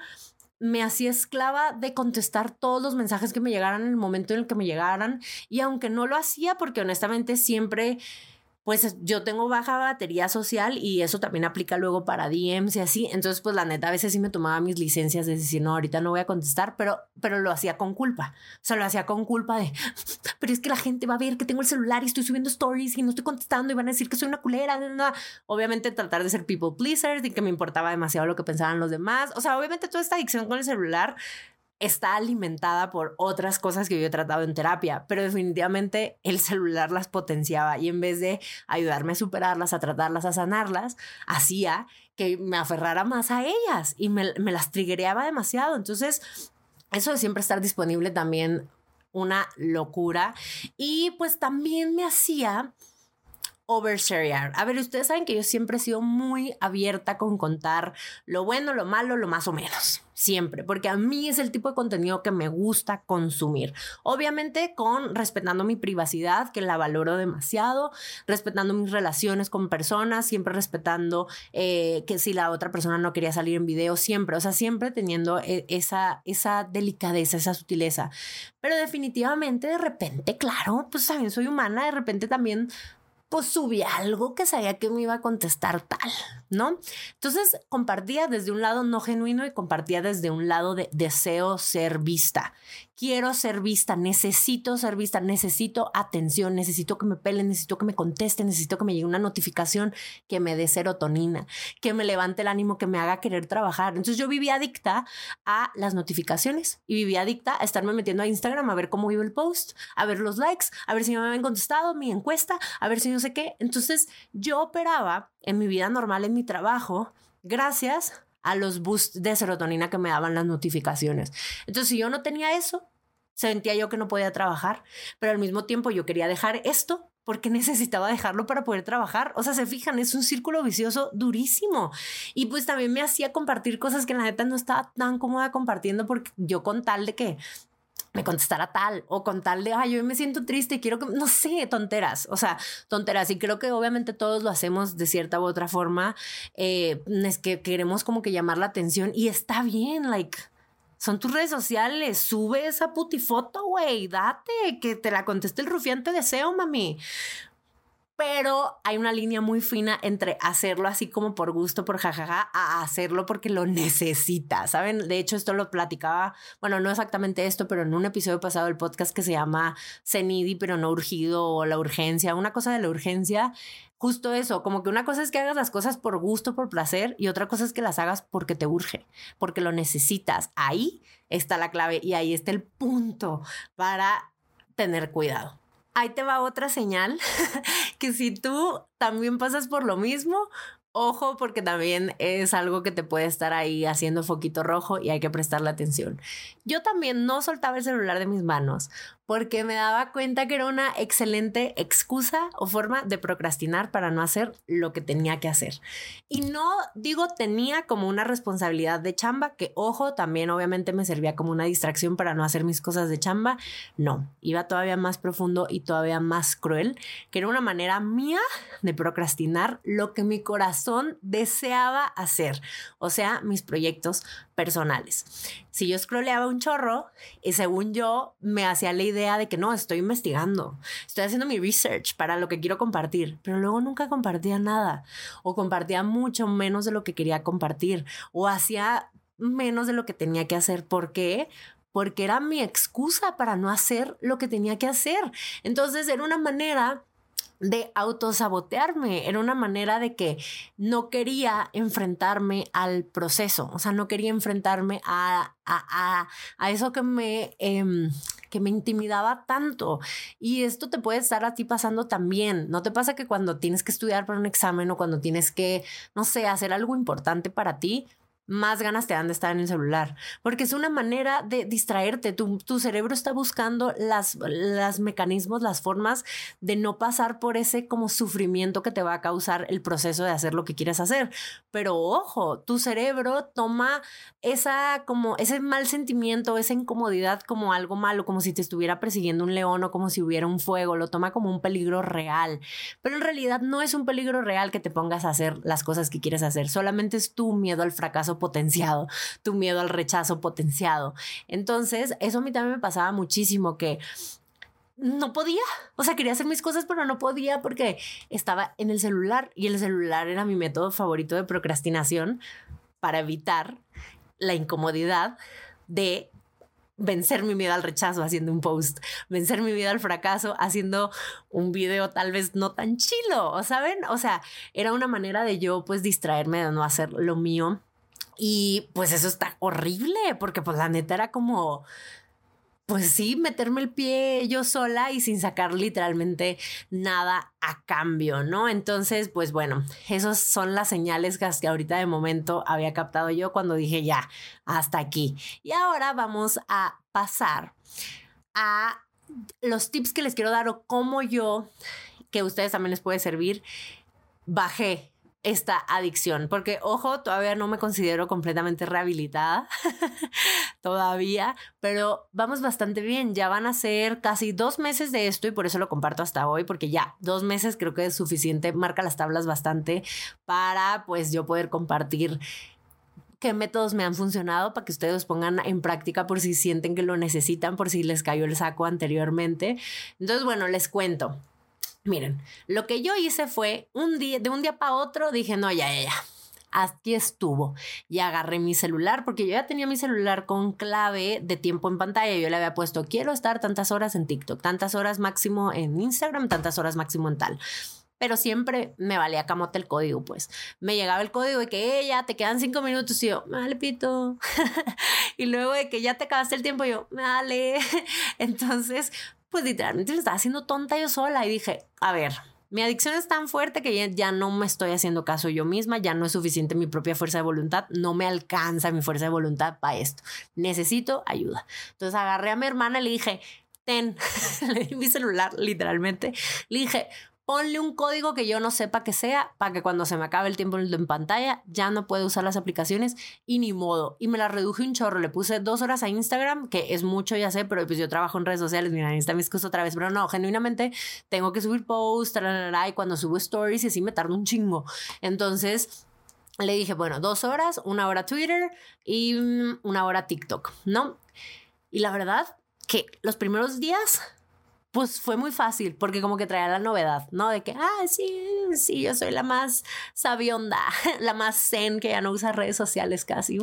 me hacía esclava de contestar todos los mensajes que me llegaran en el momento en el que me llegaran. Y aunque no lo hacía, porque honestamente siempre pues yo tengo baja batería social y eso también aplica luego para DMs y así. Entonces, pues la neta, a veces sí me tomaba mis licencias de decir, no, ahorita no voy a contestar, pero, pero lo hacía con culpa. O sea, lo hacía con culpa de, *laughs* pero es que la gente va a ver que tengo el celular y estoy subiendo stories y no estoy contestando y van a decir que soy una culera. Obviamente tratar de ser people pleaser y que me importaba demasiado lo que pensaban los demás. O sea, obviamente toda esta adicción con el celular está alimentada por otras cosas que yo he tratado en terapia, pero definitivamente el celular las potenciaba y en vez de ayudarme a superarlas, a tratarlas, a sanarlas, hacía que me aferrara más a ellas y me, las triguereaba demasiado. Entonces, eso de siempre estar disponible también una locura y pues también me hacía overshare. A ver, ustedes saben que yo siempre he sido muy abierta con contar lo bueno, lo malo, lo más o menos. Siempre, porque a mí es el tipo de contenido que me gusta consumir. Obviamente con respetando mi privacidad, que la valoro demasiado, respetando mis relaciones con personas, siempre respetando eh, que si la otra persona no quería salir en video, siempre, o sea, siempre teniendo e, esa, esa delicadeza, esa sutileza. Pero definitivamente de repente, claro, pues también soy humana, de repente también pues subí algo que sabía que me iba a contestar tal, ¿no? Entonces compartía desde un lado no genuino y compartía desde un lado de deseo ser vista quiero ser vista, necesito ser vista, necesito atención, necesito que me pelen, necesito que me contesten, necesito que me llegue una notificación que me dé serotonina, que me levante el ánimo, que me haga querer trabajar. Entonces yo vivía adicta a las notificaciones y vivía adicta a estarme metiendo a Instagram a ver cómo iba el post, a ver los likes, a ver si me habían contestado mi encuesta, a ver si no sé qué. Entonces yo operaba en mi vida normal, en mi trabajo, gracias a los boosts de serotonina que me daban las notificaciones. Entonces, si yo no tenía eso, sentía yo que no podía trabajar, pero al mismo tiempo yo quería dejar esto porque *laughs* necesitaba dejarlo para poder trabajar. O sea, se fijan, es un círculo vicioso durísimo. Y pues también me hacía compartir cosas que la neta no estaba tan cómoda compartiendo porque yo con tal de que me contestara tal o con tal de, ay, yo me siento triste y quiero que, no sé, tonteras, o sea, tonteras. Y creo que obviamente todos lo hacemos de cierta u otra forma. Eh, es que queremos como que llamar la atención y está bien, like. Son tus redes sociales, sube esa putifoto, güey, date, que te la conteste el rufiante deseo, mami pero hay una línea muy fina entre hacerlo así como por gusto, por jajaja, a hacerlo porque lo necesita, ¿saben? De hecho, esto lo platicaba, bueno, no exactamente esto, pero en un episodio pasado del podcast que se llama Cenidi, pero no urgido, o la urgencia, una cosa de la urgencia, justo eso, como que una cosa es que hagas las cosas por gusto, por placer, y otra cosa es que las hagas porque te urge, porque lo necesitas. Ahí está la clave y ahí está el punto para tener cuidado ahí te va otra señal *laughs* que si tú también pasas por lo mismo ojo porque también es algo que te puede estar ahí haciendo foquito rojo y hay que prestarle atención. Yo también no soltaba el celular de mis manos porque me daba cuenta que era una excelente excusa o forma de procrastinar para no hacer lo que tenía que hacer. Y no digo tenía como una responsabilidad de chamba, que ojo, también obviamente me servía como una distracción para no hacer mis cosas de chamba. No, iba todavía más profundo y todavía más cruel, que era una manera mía de procrastinar lo que mi corazón deseaba hacer, o sea, mis proyectos personales. Si yo scrolleaba un chorro y según yo me hacía la idea de que no, estoy investigando, estoy haciendo mi research para lo que quiero compartir, pero luego nunca compartía nada o compartía mucho menos de lo que quería compartir o hacía menos de lo que tenía que hacer. ¿Por qué? Porque era mi excusa para no hacer lo que tenía que hacer. Entonces era una manera de autosabotearme, era una manera de que no quería enfrentarme al proceso, o sea, no quería enfrentarme a, a, a, eso que me, em, que me intimidaba tanto. Y esto te puede estar a ti pasando también. ¿No te pasa que cuando tienes que estudiar para un examen o cuando tienes que, no sé, hacer algo importante para ti, más ganas te dan de estar en el celular, porque es una manera de distraerte. Tu, cerebro está buscando las, las mecanismos, las formas de no pasar por ese como sufrimiento que te va a causar el proceso de hacer lo que quieres hacer. Pero ojo, tu cerebro toma esa como ese mal sentimiento, esa incomodidad como algo malo, como si te estuviera persiguiendo un león o como si hubiera un fuego, lo toma como un peligro real. Pero en realidad no es un peligro real que te pongas a hacer las cosas que quieres hacer, solamente es tu miedo al fracaso potenciado, tu miedo al rechazo potenciado. Entonces, eso a mí también me pasaba muchísimo que no podía, o sea, quería hacer mis cosas, pero no podía porque estaba en el celular y el celular era mi método favorito de procrastinación para evitar la incomodidad de vencer mi miedo al rechazo haciendo un post, vencer mi miedo al fracaso haciendo un video tal vez no tan chilo, ¿saben? O sea, era una manera de yo pues distraerme de no hacer lo mío y pues eso está horrible, porque pues la neta era como, pues sí, meterme el pie yo sola y sin sacar literalmente nada a cambio, ¿no? Entonces, pues bueno, esas son las señales que ahorita de momento había captado yo cuando dije ya, hasta aquí. Y ahora vamos a pasar a los tips que les quiero dar o cómo yo, que ustedes también les puede servir, bajé esta adicción, porque ojo, todavía no me considero completamente rehabilitada, *laughs* todavía, pero vamos bastante bien, ya van a ser casi dos meses de esto y por eso lo comparto hasta hoy, porque ya dos meses creo que es suficiente, marca las tablas bastante para pues yo poder compartir qué métodos me han funcionado para que ustedes pongan en práctica por si sienten que lo necesitan, por si les cayó el saco anteriormente. Entonces, bueno, les cuento. Miren, lo que yo hice fue un día, de un día para otro, dije, no, ya, ya, ya. Aquí estuvo. Y agarré mi celular, porque yo ya tenía mi celular con clave de tiempo en pantalla. Yo le había puesto, quiero estar tantas horas en TikTok, tantas horas máximo en Instagram, tantas horas máximo en tal pero siempre me valía camote el código, pues. Me llegaba el código de que ella te quedan cinco minutos y yo, vale, pito. *laughs* y luego de que ya te acabaste el tiempo, yo, vale. *laughs* Entonces, pues literalmente me estaba haciendo tonta yo sola y dije, a ver, mi adicción es tan fuerte que ya, no me estoy haciendo caso yo misma, ya no es suficiente mi propia fuerza de voluntad, no me alcanza mi fuerza de voluntad para esto. Necesito ayuda. Entonces agarré a mi hermana y le dije, ten, *laughs* le di mi celular literalmente, le dije, ponle un código que yo no sepa que sea para que cuando se me acabe el tiempo en pantalla ya no pueda usar las aplicaciones y ni modo. Y me la reduje un chorro, le puse dos horas a Instagram, que es mucho, ya sé, pero pues yo trabajo en redes sociales, mira, está mis cosas otra vez, pero no, genuinamente tengo que subir posts, y cuando subo stories y así me tardo un chingo. Entonces... Le dije, bueno, dos horas, una hora Twitter y mm, una hora TikTok, ¿no? Y la verdad que los primeros días pues fue muy fácil porque como que traía la novedad, ¿no? De que, ah, sí, sí, yo soy la más sabionda, *laughs* la más zen que ya no usa redes sociales casi.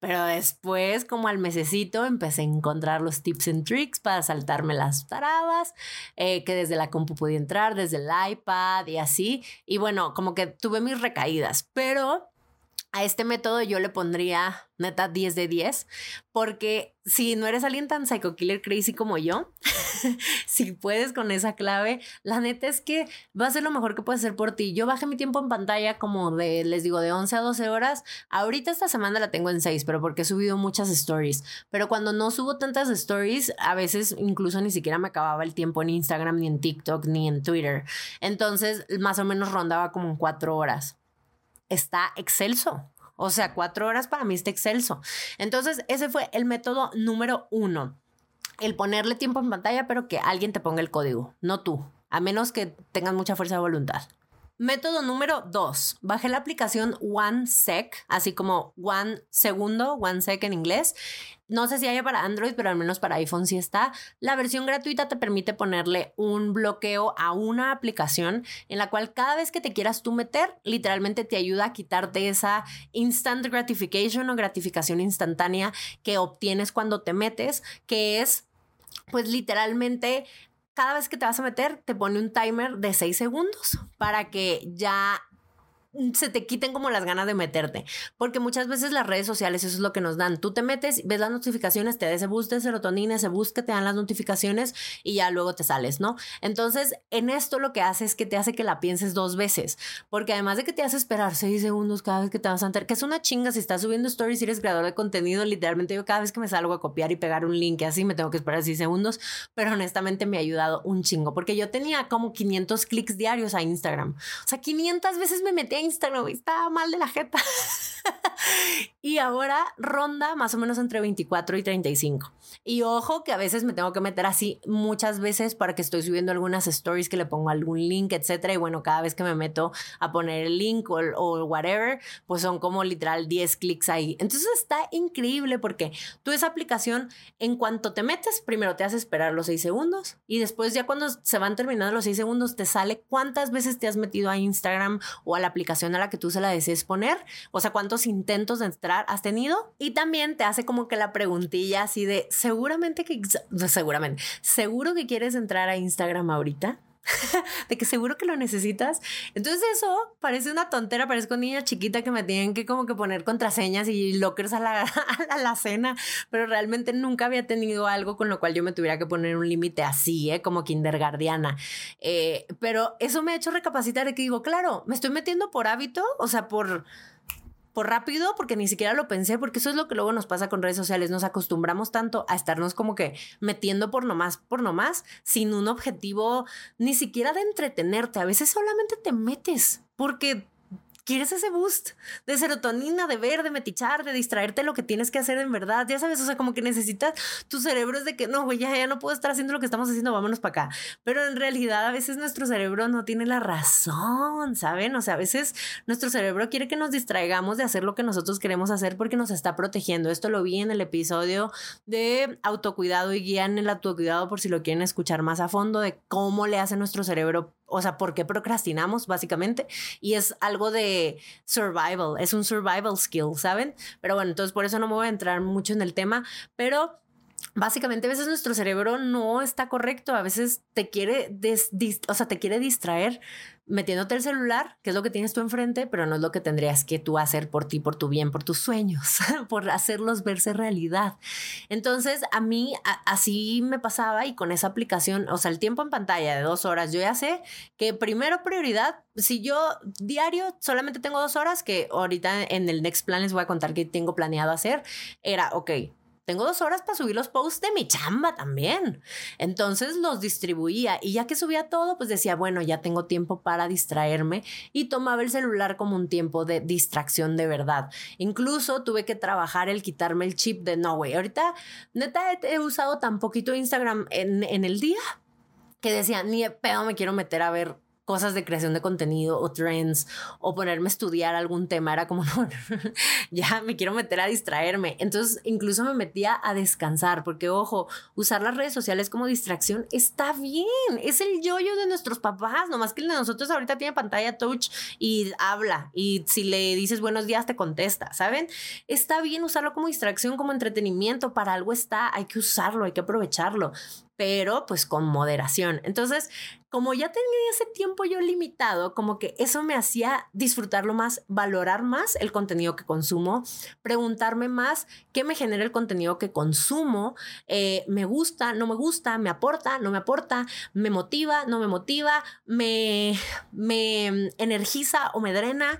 Pero después, como al mesecito, empecé a encontrar los tips and tricks para saltarme las taradas, eh, que desde la compu podía entrar, desde el iPad y así. Y bueno, como que tuve mis recaídas, pero a este método yo le pondría neta 10 de 10, porque si no eres alguien tan psycho killer crazy como yo, *laughs* si puedes con esa clave, la neta es que va a ser lo mejor que puedes hacer por ti. Yo bajé mi tiempo en pantalla como de, les digo, de 11 a 12 horas. Ahorita esta semana la tengo en 6, pero porque he subido muchas stories. Pero cuando no subo tantas stories, a veces incluso ni siquiera me acababa el tiempo en Instagram, ni en TikTok, ni en Twitter. Entonces, más o menos rondaba como en 4 horas está excelso. O sea, cuatro horas para mí está excelso. Entonces, ese fue el método número uno. El ponerle tiempo en pantalla, pero que alguien te ponga el código, no tú, a menos que tengas mucha fuerza de voluntad. Método número dos, bajé la aplicación OneSec, así como One Segundo, OneSec en inglés. No sé si haya para Android, pero al menos para iPhone sí está. La versión gratuita te permite ponerle un bloqueo a una aplicación en la cual cada vez que te quieras tú meter, literalmente te ayuda a quitarte esa instant gratification o gratificación instantánea que obtienes cuando te metes, que es pues literalmente cada vez que te vas a meter, te pone un timer de 6 segundos para que ya se te quiten como las ganas de meterte. Porque muchas veces las redes sociales eso es lo que nos dan. Tú te metes, ves las notificaciones, te da ese boost de serotonina, ese boost que te dan las notificaciones y ya luego te sales, ¿no? Entonces, en esto lo que hace es que te hace que la pienses dos veces. Porque además de que te hace esperar seis segundos cada vez que te vas a meter, que es una chinga si estás subiendo stories y eres creador de contenido, literalmente yo cada vez que me salgo a copiar y pegar un link así me tengo que esperar seis segundos, pero honestamente me ha ayudado un chingo. Porque yo tenía como 500 clics diarios a Instagram. O sea, 500 veces me metí Instagram, estaba mal de la jeta. *laughs* *laughs* y ahora ronda más o menos entre 24 y 35. Y ojo que a veces me tengo que meter así muchas veces para que estoy subiendo algunas stories que le pongo algún link, etcétera. Y bueno, cada vez que me meto a poner el link o, whatever, pues son como literal 10 clics ahí. Entonces está increíble porque tú esa aplicación, en cuanto te metes, primero te hace esperar los 6 segundos y después ya cuando se van terminando los 6 segundos, te sale cuántas veces te has metido a Instagram o a la aplicación a la que tú se la desees poner. O sea, intentos de entrar has tenido. Y también te hace como que la preguntilla así de seguramente que, seguramente, seguro que quieres entrar a Instagram ahorita. *laughs* de que seguro que lo necesitas. Entonces eso parece una tontera, parezco niña chiquita que me tienen que como que poner contraseñas y lockers a la, *laughs* a la cena, pero realmente nunca había tenido algo con lo cual yo me tuviera que poner un límite así, ¿eh? como kindergardiana. Eh, pero eso me ha hecho recapacitar de que digo, claro, me estoy metiendo por hábito, o sea, por por rápido, porque ni siquiera lo pensé, porque eso es lo que luego nos pasa con redes sociales. Nos acostumbramos tanto a estarnos como que metiendo por nomás, por nomás, sin un objetivo ni siquiera de entretenerte. A veces solamente te metes porque quieres ese boost de serotonina, de ver, de metichar, de distraerte lo que tienes que hacer en verdad. Ya sabes, o sea, como que necesitas tu cerebro es de que no, güey, ya, ya no puedo estar haciendo lo que estamos haciendo, vámonos para acá. Pero en realidad a veces nuestro cerebro no tiene la razón, ¿saben? O sea, a veces nuestro cerebro quiere que nos distraigamos de hacer lo que nosotros queremos hacer porque nos está protegiendo. Esto lo vi en el episodio de autocuidado y guía en el autocuidado por si lo quieren escuchar más a fondo de cómo le hace nuestro cerebro o sea, ¿por qué procrastinamos básicamente? Y es algo de survival, es un survival skill, ¿saben? Pero bueno, entonces por eso no me voy a entrar mucho en el tema, pero básicamente a veces nuestro cerebro no está correcto, a veces te quiere, o sea, te quiere distraer metiéndote el celular, que es lo que tienes tú enfrente, pero no es lo que tendrías que tú hacer por ti, por tu bien, por tus sueños, *laughs* por hacerlos verse realidad. Entonces, a mí así me pasaba y con esa aplicación, o sea, el tiempo en pantalla de dos horas, yo ya sé que primero prioridad, si yo diario solamente tengo dos horas, que ahorita en el Next Plan les voy a contar que tengo planeado hacer, era, ok, tengo dos horas para subir los posts de mi chamba también. Entonces los distribuía y ya que subía todo, pues decía, bueno, ya tengo tiempo para distraerme y tomaba el celular como un tiempo de distracción de verdad. Incluso tuve que trabajar el quitarme el chip de no, güey. Ahorita, neta, he, usado tan poquito Instagram en, el día que decía, ni pedo me quiero meter a ver cosas de creación de contenido o trends o ponerme a estudiar algún tema. Era como, *laughs* no, ya me quiero meter a distraerme. Entonces, incluso me metía a descansar, porque ojo, usar las redes sociales como distracción está bien. Es el yoyo de nuestros papás, nomás que el de nosotros ahorita tiene pantalla touch y habla. Y si le dices buenos días, te contesta, ¿saben? Está bien usarlo como distracción, como entretenimiento. Para algo está, hay que usarlo, hay que aprovecharlo. Pero pues con moderación. Entonces, como ya tenía ese tiempo yo limitado, como que eso me hacía disfrutarlo más, valorar más el contenido que consumo, preguntarme más qué me genera el contenido que consumo, eh, me gusta, no me gusta, me aporta, no me aporta, me motiva, no me motiva, me, me energiza o me drena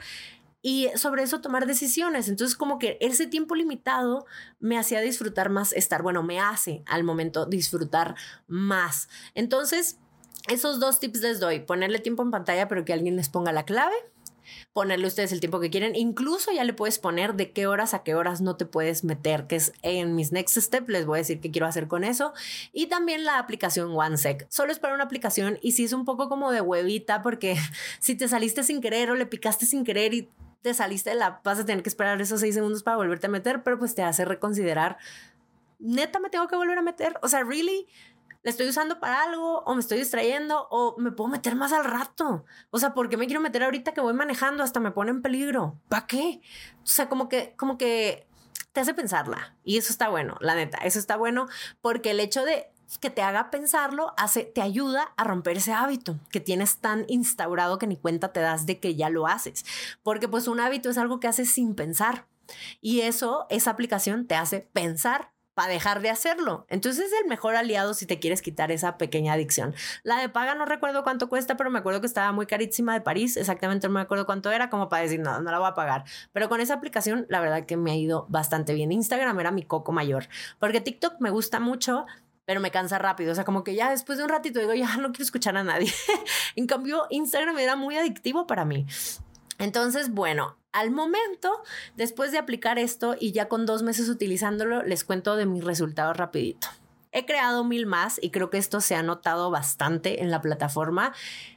y sobre eso tomar decisiones. Entonces, como que ese tiempo limitado me hacía disfrutar más estar, bueno, me hace al momento disfrutar más. Entonces, esos dos tips les doy. Ponerle tiempo en pantalla, pero que alguien les ponga la clave. Ponerle ustedes el tiempo que quieren. Incluso ya le puedes poner de qué horas a qué horas no te puedes meter, que es en mis next steps. Les voy a decir qué quiero hacer con eso. Y también la aplicación OneSec. Solo es para una aplicación y sí es un poco como de huevita, porque *laughs* si te saliste sin querer o le picaste sin querer y te saliste de la, vas a tener que esperar esos seis segundos para volverte a meter, pero pues te hace reconsiderar. Neta, me tengo que volver a meter. O sea, really la estoy usando para algo o me estoy distrayendo o me puedo meter más al rato. O sea, ¿por qué me quiero meter ahorita que voy manejando hasta me pone en peligro? ¿Para qué? O sea, como que, como que te hace pensarla y eso está bueno, la neta, eso está bueno porque el hecho de que te haga pensarlo hace, te ayuda a romper ese hábito que tienes tan instaurado que ni cuenta te das de que ya lo haces. Porque pues un hábito es algo que haces sin pensar. Y eso, esa aplicación te hace pensar para dejar de hacerlo. Entonces es el mejor aliado si te quieres quitar esa pequeña adicción. La de paga no recuerdo cuánto cuesta, pero me acuerdo que estaba muy carísima de París. Exactamente no me acuerdo cuánto era, como para decir, no, no la voy a pagar. Pero con esa aplicación, la verdad que me ha ido bastante bien. Instagram era mi coco mayor, porque TikTok me gusta mucho, pero me cansa rápido. O sea, como que ya después de un ratito digo, ya no quiero escuchar a nadie. *laughs* en cambio, Instagram era muy adictivo para mí. Entonces, bueno, al momento, después de aplicar esto y ya con dos meses utilizándolo, les cuento de mis resultados rapidito. He creado mil más y creo que esto se ha notado bastante en la plataforma.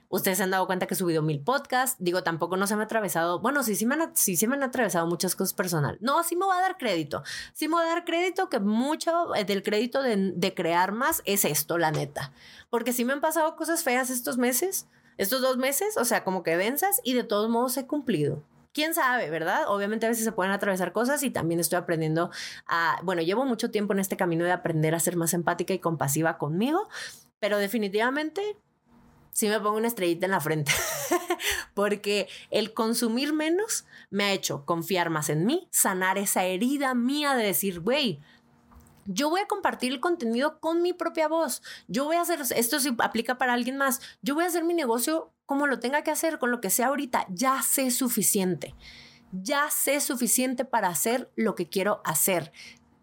Ustedes se han dado cuenta que he subido mil podcasts. Digo, tampoco no se me ha atravesado. Bueno, sí, sí me han, sí, me han atravesado muchas cosas personal. No, sí me voy a dar crédito. Sí me voy a dar crédito que mucho eh, del crédito de, de crear más es esto, la neta. Porque sí me han pasado cosas feas estos meses, estos dos meses, o sea, como que densas y de todos modos he cumplido quién sabe, ¿verdad? Obviamente a veces se pueden atravesar cosas y también estoy aprendiendo a, bueno, llevo mucho tiempo en este camino de aprender a ser más empática y compasiva conmigo, pero definitivamente sí me pongo una estrellita en la frente, *laughs* porque el consumir menos me ha hecho confiar más en mí, sanar esa herida mía de decir, güey, yo voy a compartir el contenido con mi propia voz. Yo voy a hacer, esto si aplica para alguien más, yo voy a hacer mi negocio como lo tenga que hacer, con lo que sea ahorita. Ya sé suficiente. Ya sé suficiente para hacer lo que quiero hacer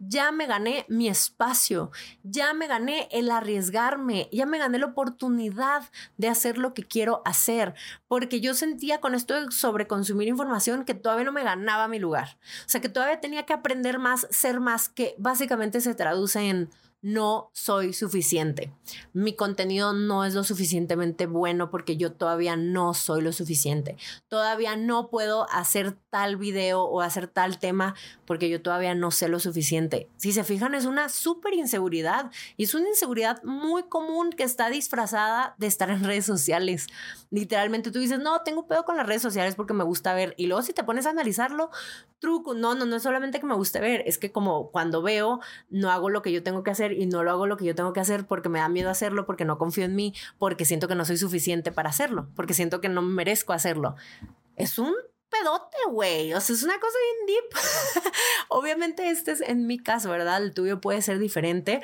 ya me gané mi espacio, ya me gané el arriesgarme, ya me gané la oportunidad de hacer lo que quiero hacer, porque yo sentía con esto de sobreconsumir información que todavía no me ganaba mi lugar, o sea, que todavía tenía que aprender más, ser más, que básicamente se traduce en no soy suficiente. Mi contenido no es lo suficientemente bueno porque yo todavía no soy lo suficiente. Todavía no puedo hacer tal video o hacer tal tema porque yo todavía no sé lo suficiente. Si se fijan, es una súper inseguridad y es una inseguridad muy común que está disfrazada de estar en redes sociales. Literalmente tú dices, no, tengo pedo con las redes sociales porque me gusta ver. Y luego si te pones a analizarlo, truco, no, no, no es solamente que me guste ver, es que como cuando veo, no hago lo que yo tengo que hacer y no lo hago lo que yo tengo que hacer porque me da miedo hacerlo, porque no confío en mí, porque siento que no soy suficiente para hacerlo, porque siento que no merezco hacerlo. Es un pedote, güey. O sea, es una cosa bien deep. *laughs* Obviamente este es en mi caso, ¿verdad? El tuyo puede ser diferente,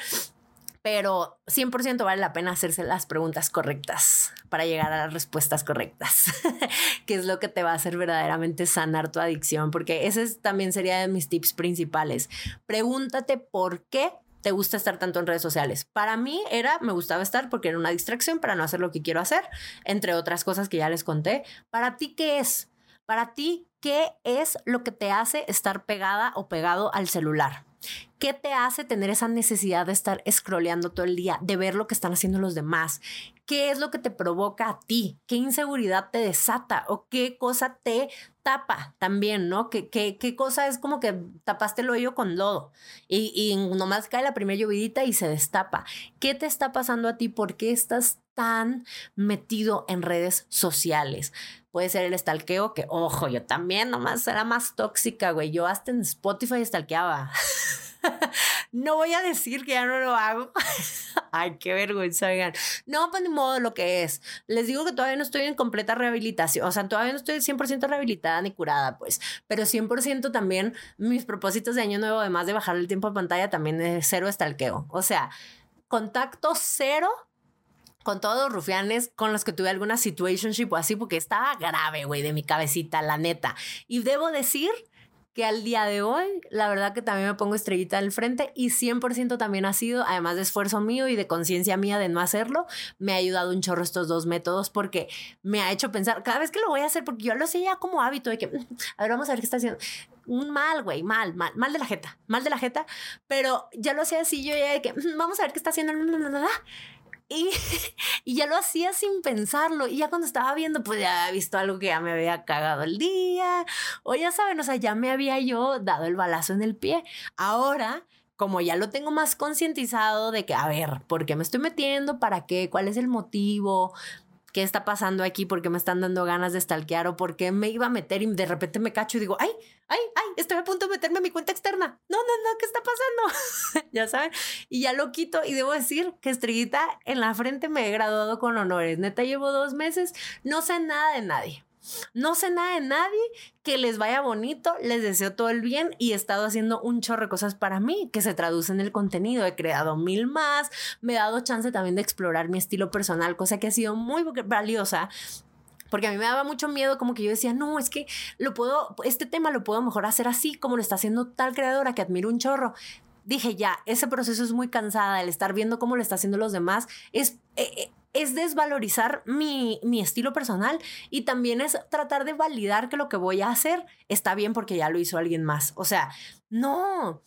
pero 100% vale la pena hacerse las preguntas correctas para llegar a las respuestas correctas, *laughs* que es lo que te va a hacer verdaderamente sanar tu adicción, porque ese también sería de mis tips principales. Pregúntate por qué te gusta estar tanto en redes sociales. Para mí era, me gustaba estar porque era una distracción para no hacer lo que quiero hacer, entre otras cosas que ya les conté. Para ti, ¿qué es? Para ti, ¿qué es lo que te hace estar pegada o pegado al celular? ¿Qué te hace tener esa necesidad de estar scrolleando todo el día, de ver lo que están haciendo los demás? ¿Qué es lo que te provoca a ti? ¿Qué inseguridad te desata? ¿O qué cosa te tapa también, no? ¿Qué, qué, qué cosa es como que tapaste el hoyo con lodo y, y nomás cae la primera llovidita y se destapa? ¿Qué te está pasando a ti? ¿Por qué estás tan metido en redes sociales? Puede ser el stalkeo, que ojo, yo también nomás era más tóxica, güey. Yo hasta en Spotify stalkeaba. *laughs* no voy a decir que ya no lo hago. *laughs* Ay, qué vergüenza, oigan. No, pues ni modo lo que es. Les digo que todavía no estoy en completa rehabilitación, o sea, todavía no estoy 100% rehabilitada ni curada, pues, pero 100% también mis propósitos de año nuevo, además de bajar el tiempo de pantalla, también de cero estalqueo. O sea, contacto cero con todos los rufianes con los que tuve alguna situationship o así, porque estaba grave, güey, de mi cabecita, la neta. Y debo decir que al día de hoy, la verdad que también me pongo estrellita al frente y 100% también ha sido, además de esfuerzo mío y de conciencia mía de no hacerlo, me ha ayudado un chorro estos dos métodos porque me ha hecho pensar, cada vez que lo voy a hacer, porque yo lo sé ya como hábito de que, mm, a ver, vamos a ver qué está haciendo. Un mal, güey, mal, mal, mal de la jeta, mal de la jeta, pero ya lo sé así, yo ya de que, mm, vamos a ver qué está haciendo. *laughs* Y, ya lo hacía sin pensarlo. Y ya cuando estaba viendo, pues ya había visto algo que ya me había cagado el día. O ya saben, o sea, ya me había yo dado el balazo en el pie. Ahora, como ya lo tengo más concientizado de que, a ver, ¿por qué me estoy metiendo? ¿Para qué? ¿Cuál es el motivo? ¿Qué está pasando aquí? ¿Por qué me están dando ganas de stalkear? ¿O por qué me iba a meter y de repente me cacho y digo, ay, ay, ay, estoy a punto de meterme a mi cuenta externa? No, no, no, ¿qué está pasando? *laughs* ya saben. Y ya lo quito y debo decir que estrellita en la frente me he graduado con honores. Neta, llevo dos meses, no sé nada de nadie. No sé nada de nadie, que les vaya bonito, les deseo todo el bien y he estado haciendo un chorro de cosas para mí que se traducen en el contenido. He creado mil más, me he dado chance también de explorar mi estilo personal, cosa que ha sido muy valiosa porque a mí me daba mucho miedo, como que yo decía, no, es que lo puedo, este tema lo puedo mejor hacer así, como lo está haciendo tal creadora que admiro un chorro. Dije, ya, ese proceso es muy cansada, el estar viendo cómo lo está haciendo los demás, es, eh, eh, es desvalorizar mi, mi, estilo personal y también es tratar de validar que lo que voy a hacer está bien porque ya lo hizo alguien más. O sea, no,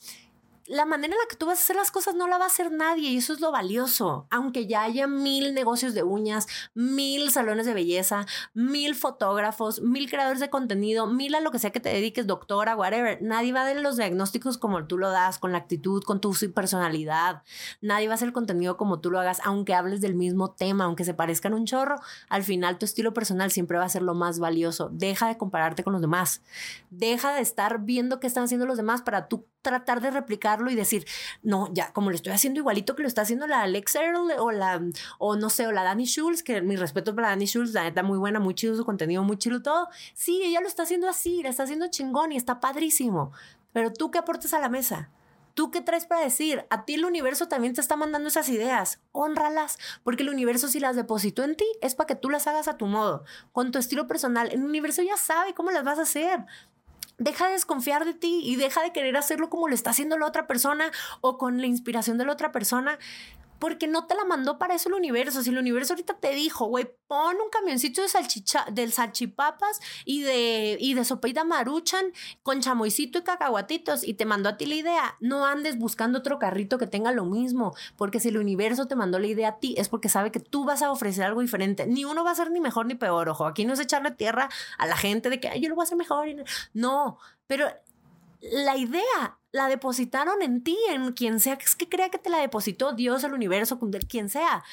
la manera en la que tú vas a hacer las cosas no la va a hacer nadie y eso es lo valioso. Aunque ya haya mil negocios de uñas, mil salones de belleza, mil fotógrafos, mil creadores de contenido, mil a lo que sea que te dediques, doctora, whatever, nadie va a dar los diagnósticos como tú lo das, con la actitud, con tu personalidad. Nadie va a hacer el contenido como tú lo hagas, aunque hables del mismo tema, aunque se parezcan un chorro. Al final, tu estilo personal siempre va a ser lo más valioso. Deja de compararte con los demás. Deja de estar viendo qué están haciendo los demás para tú tratar de replicarlo y decir, no, ya, como lo estoy haciendo igualito que lo está haciendo la Alex Earl o la, o no sé, o la Danny Schultz, que mi respeto para Danny Schultz, la neta muy buena, muy chido su contenido, muy chido todo. Sí, ella lo está haciendo así, la está haciendo chingón y está padrísimo. Pero tú qué aportas a la mesa? ¿Tú qué traes para decir? A ti el universo también te está mandando esas ideas. Honralas, porque el universo si las depositó en ti es para que tú las hagas a tu modo, con tu estilo personal. El universo ya sabe cómo las vas a hacer deja de desconfiar de ti y deja de querer hacerlo como lo está haciendo la otra persona o con la inspiración de la otra persona porque no te la mandó para eso el universo. Si el universo ahorita te dijo, güey, pon un camioncito de salchicha, del salchipapas y de, y de maruchan con chamoycito y cacahuatitos y te mandó a ti la idea, no andes buscando otro carrito que tenga lo mismo, porque si el universo te mandó la idea a ti es porque sabe que tú vas a ofrecer algo diferente. Ni uno va a ser ni mejor ni peor, ojo, aquí no es echarle tierra a la gente de que yo lo voy a hacer mejor. No, pero la idea la depositaron en ti, en quien sea que es que crea que te la depositó Dios, el universo, quien sea,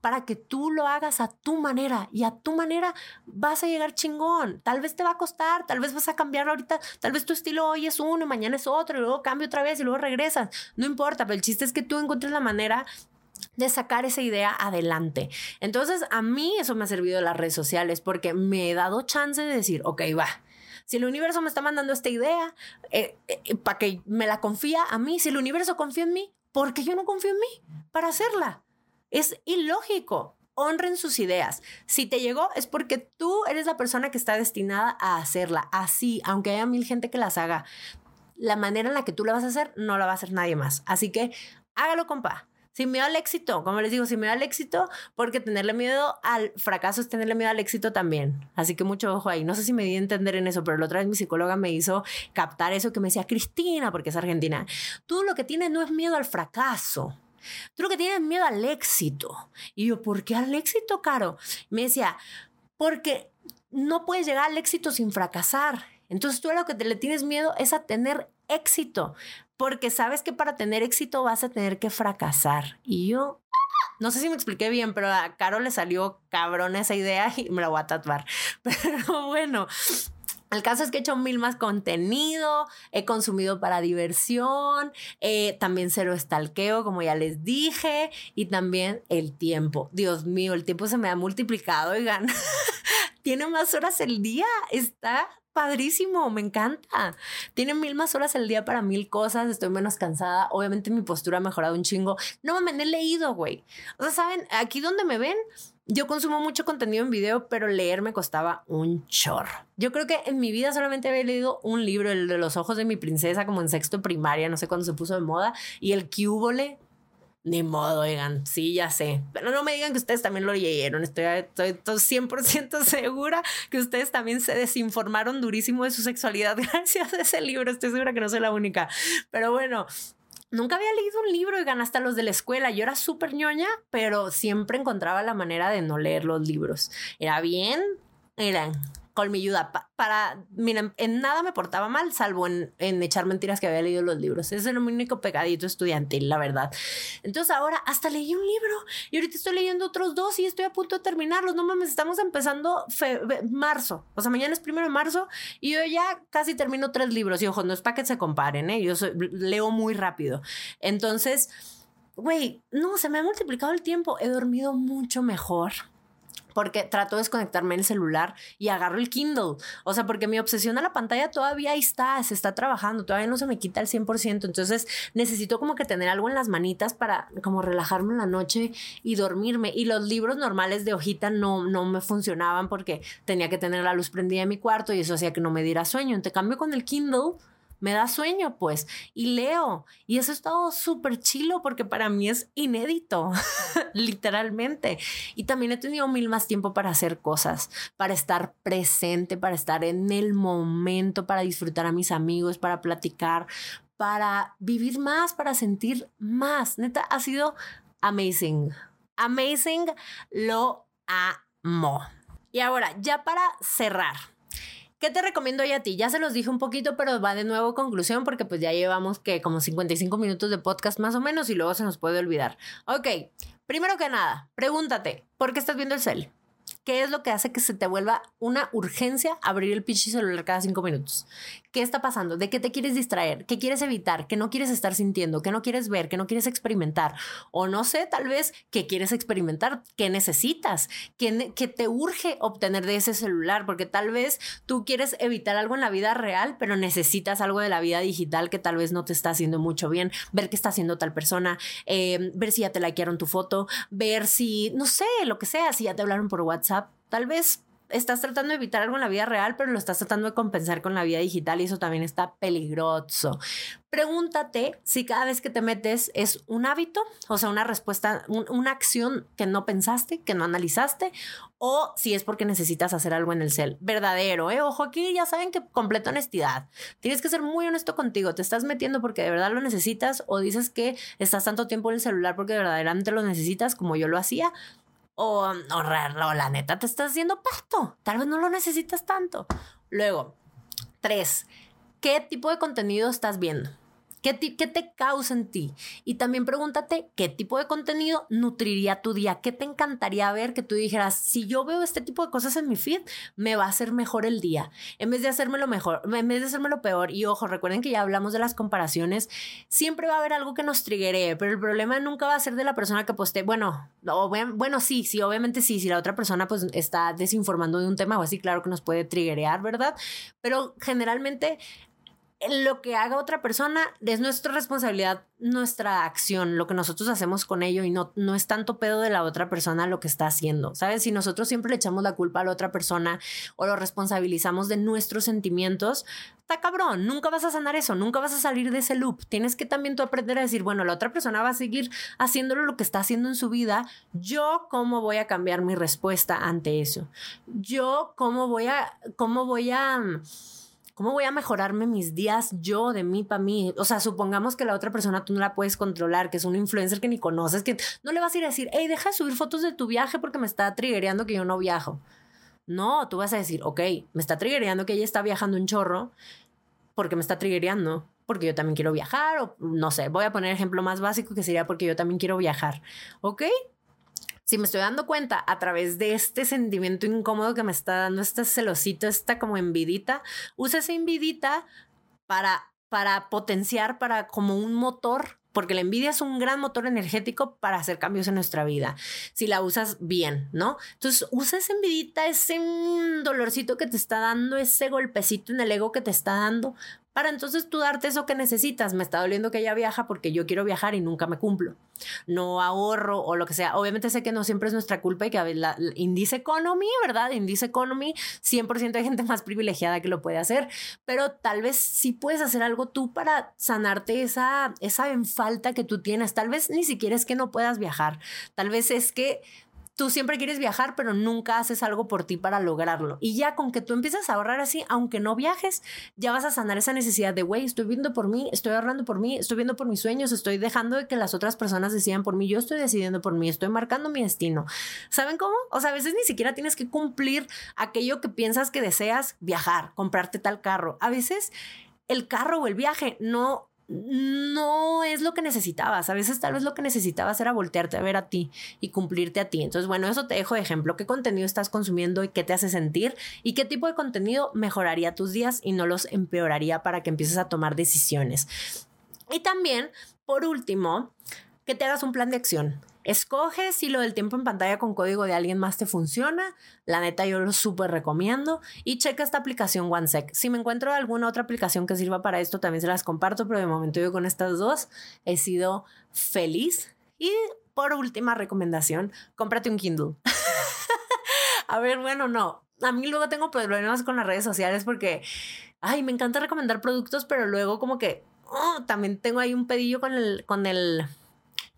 para que tú lo hagas a tu manera y a tu manera vas a llegar chingón. Tal vez te va a costar, tal vez vas a cambiar ahorita, tal vez tu estilo hoy es uno mañana es otro y luego cambio otra vez y luego regresas. No importa, pero el chiste es que tú encuentres la manera de sacar esa idea adelante. Entonces, a mí eso me ha servido las redes sociales porque me he dado chance de decir, ok, va, si el universo me está mandando esta idea, eh, eh, para que me la confía a mí, si el universo confía en mí, ¿por qué yo no confío en mí para hacerla? Es ilógico. Honren sus ideas. Si te llegó es porque tú eres la persona que está destinada a hacerla. Así, aunque haya mil gente que las haga, la manera en la que tú la vas a hacer no la va a hacer nadie más. Así que hágalo, compa. Sin miedo al éxito, como les digo, sin miedo al éxito, porque tenerle miedo al fracaso es tenerle miedo al éxito también. Así que mucho ojo ahí. No sé si me di a entender en eso, pero la otra vez mi psicóloga me hizo captar eso que me decía, Cristina, porque es argentina, tú lo que tienes no es miedo al fracaso. Tú lo que tienes es miedo al éxito. Y yo, ¿por qué al éxito, Caro? Me decía, porque no puedes llegar al éxito sin fracasar. Entonces tú lo que te le tienes miedo es a tener éxito porque sabes que para tener éxito vas a tener que fracasar. Y yo, no sé si me expliqué bien, pero a Caro le salió cabrón esa idea y me la voy a tatuar. *laughs* Pero bueno, El caso es que he hecho mil más contenido, he consumido para diversión, eh, también cero estalqueo, como ya les dije, y también el tiempo. Dios mío, el tiempo se me ha multiplicado, oigan. *laughs* Tiene más horas el día, está padrísimo, me encanta. Tiene mil más horas el día para mil cosas, estoy menos cansada, obviamente mi postura ha mejorado un chingo. No me he leído, güey. O sea, ¿saben? Aquí donde me ven, yo consumo mucho contenido en video, pero leer me costaba un chorro. Yo creo que en mi vida solamente había leído un libro, el de los ojos de mi princesa, como en sexto primaria, no sé cuándo se puso de moda, y el Cúbole. Ni modo, oigan, sí, ya sé. Pero no me digan que ustedes también lo leyeron. Estoy, estoy, estoy 100% *laughs* segura que ustedes también se desinformaron durísimo de su sexualidad *laughs* gracias a ese libro. Estoy segura que no soy la única. Pero bueno, nunca había leído un libro, y hasta los de la escuela. Yo era súper ñoña, pero siempre encontraba la manera de no leer los libros. Era bien, eran colmilluda. para, miren, en nada me portaba mal, salvo en, en, echar mentiras que había leído los libros. Ese era mi único pegadito estudiantil, la verdad. Entonces ahora hasta leí un libro y ahorita estoy leyendo otros dos y estoy a punto de terminarlos. No mames, estamos empezando marzo. O sea, mañana es primero de marzo y yo ya casi termino tres libros. Y ojo, no es para que se comparen, ¿eh? Yo leo muy rápido. Entonces, güey, no, se me ha multiplicado el tiempo. He dormido mucho mejor porque trato de desconectarme el celular y agarro el Kindle. O sea, porque mi obsesión a la pantalla todavía está, se está trabajando, todavía no se me quita el 100%. Entonces necesito como que tener algo en las manitas para como relajarme en la noche y dormirme. Y los libros normales de hojita no, no me funcionaban porque tenía que tener la luz prendida en mi cuarto y eso hacía que no me diera sueño. En cambio con el Kindle me da sueño, pues, y leo. Y eso es todo súper chilo porque para mí es inédito, *laughs* literalmente. Y también he tenido mil más tiempo para hacer cosas, para estar presente, para estar en el momento, para disfrutar a mis amigos, para platicar, para vivir más, para sentir más. Neta, ha sido amazing. Amazing, lo amo. Y ahora, ya para cerrar ¿Qué te recomiendo hoy a ti? Ya se los dije un poquito, pero va de nuevo conclusión porque pues ya llevamos que como 55 minutos de podcast más o menos y luego se nos puede olvidar. Ok, primero que nada, pregúntate, ¿por qué estás viendo el cel? ¿Qué es lo que hace que se te vuelva una urgencia abrir el pinche celular cada cinco minutos? ¿Qué está pasando? ¿De qué te quieres distraer? ¿Qué quieres evitar? ¿Qué no quieres estar sintiendo? ¿Qué no quieres ver? ¿Qué no quieres experimentar? O no sé, tal vez, ¿qué quieres experimentar? ¿Qué necesitas? ¿Qué, te urge obtener de ese celular? Porque tal vez tú quieres evitar algo en la vida real, pero necesitas algo de la vida digital que tal vez no te está haciendo mucho bien. Ver qué está haciendo tal persona, eh, ver si ya te likearon tu foto, ver si, no sé, lo que sea, si ya te hablaron por WhatsApp. Tal vez estás tratando de evitar algo en la vida real, pero lo estás tratando de compensar con la vida digital y eso también está peligroso. Pregúntate si cada vez que te metes es un hábito, o sea, una respuesta, una acción que no pensaste, que no analizaste, o si es porque necesitas hacer algo en el cel. Verdadero, ¿eh? Ojo, aquí ya saben que completa honestidad. Tienes que ser muy honesto contigo. Te estás metiendo porque de verdad lo necesitas o dices que estás tanto tiempo en el celular porque verdaderamente lo necesitas como yo lo hacía o, o, la neta te estás haciendo pasto. Tal vez no lo necesitas tanto. Luego, tres, ¿qué tipo de contenido estás viendo? ¿Qué, te causa en ti? Y también pregúntate qué tipo de contenido nutriría tu día, qué te encantaría ver que tú dijeras, si yo veo este tipo de cosas en mi feed, me va a hacer mejor el día, en vez de hacérmelo mejor, en vez de hacérmelo peor. Y ojo, recuerden que ya hablamos de las comparaciones, siempre va a haber algo que nos triggeree, pero el problema nunca va a ser de la persona que poste, bueno, bueno, sí, sí, obviamente sí, si la otra persona pues está desinformando de un tema o así, claro que nos puede triggerear, ¿verdad? Pero generalmente lo que haga otra persona es nuestra responsabilidad, nuestra acción, lo que nosotros hacemos con ello y no, no es tanto pedo de la otra persona lo que está haciendo, ¿sabes? Si nosotros siempre le echamos la culpa a la otra persona o lo responsabilizamos de nuestros sentimientos, está cabrón, nunca vas a sanar eso, nunca vas a salir de ese loop. Tienes que también tú aprender a decir, bueno, la otra persona va a seguir haciéndolo lo que está haciendo en su vida, yo cómo voy a cambiar mi respuesta ante eso. Yo cómo voy a, cómo voy a ¿Cómo voy a mejorarme mis días yo de mí para mí? O sea, supongamos que la otra persona tú no la puedes controlar, que es un influencer que ni conoces, que no le vas a ir a decir, hey, deja de subir fotos de tu viaje porque me está triggereando que yo no viajo. No, tú vas a decir, ok, me está triggereando que ella está viajando un chorro porque me está triggereando, porque yo también quiero viajar, o no sé, voy a poner ejemplo más básico que sería porque yo también quiero viajar, ¿ok? Si me estoy dando cuenta a través de este sentimiento incómodo que me está dando este celosito, esta como envidita, usa esa envidita para, para potenciar, para como un motor porque la envidia es un gran motor energético para hacer cambios en nuestra vida, si la usas bien, ¿no? Entonces, usa esa envidita, ese dolorcito que te está dando, ese golpecito en el ego que te está dando, para entonces tú darte eso que necesitas. Me está doliendo que ella viaja porque yo quiero viajar y nunca me cumplo. No ahorro o lo que sea. Obviamente sé que no siempre es nuestra culpa y que la, la Indice Economy, ¿verdad? Indice Economy, 100% hay gente más privilegiada que lo puede hacer, pero tal vez sí puedes hacer algo tú para sanarte esa, esa falta que tú tienes. Tal vez ni siquiera es que no puedas viajar. Tal vez es que tú siempre quieres viajar, pero nunca haces algo por ti para lograrlo. Y ya con que tú empieces a ahorrar así, aunque no viajes, ya vas a sanar esa necesidad de, güey, estoy viendo por mí, estoy ahorrando por mí, estoy viendo por mis sueños, estoy dejando de que las otras personas decidan por mí, yo estoy decidiendo por mí, estoy marcando mi destino. ¿Saben cómo? O sea, a veces ni siquiera tienes que cumplir aquello que piensas que deseas, viajar, comprarte tal carro. A veces el carro o el viaje no no es lo que necesitabas. A veces tal vez lo que necesitabas era voltearte a ver a ti y cumplirte a ti. Entonces, bueno, eso te dejo de ejemplo. ¿Qué contenido estás consumiendo y qué te hace sentir? ¿Y qué tipo de contenido mejoraría tus días y no los empeoraría para que empieces a tomar decisiones? Y también, por último, que te hagas un plan de acción. Escoge si lo del tiempo en pantalla con código de alguien más te funciona. La neta, yo lo súper recomiendo. Y checa esta aplicación OneSec. Si me encuentro alguna otra aplicación que sirva para esto, también se las comparto, pero de momento yo con estas dos he sido feliz. Y por última recomendación, cómprate un Kindle. *laughs* A ver, bueno, no. A mí luego tengo problemas con las redes sociales porque, ay, me encanta recomendar productos, pero luego como que oh, también tengo ahí un pedillo con el, con el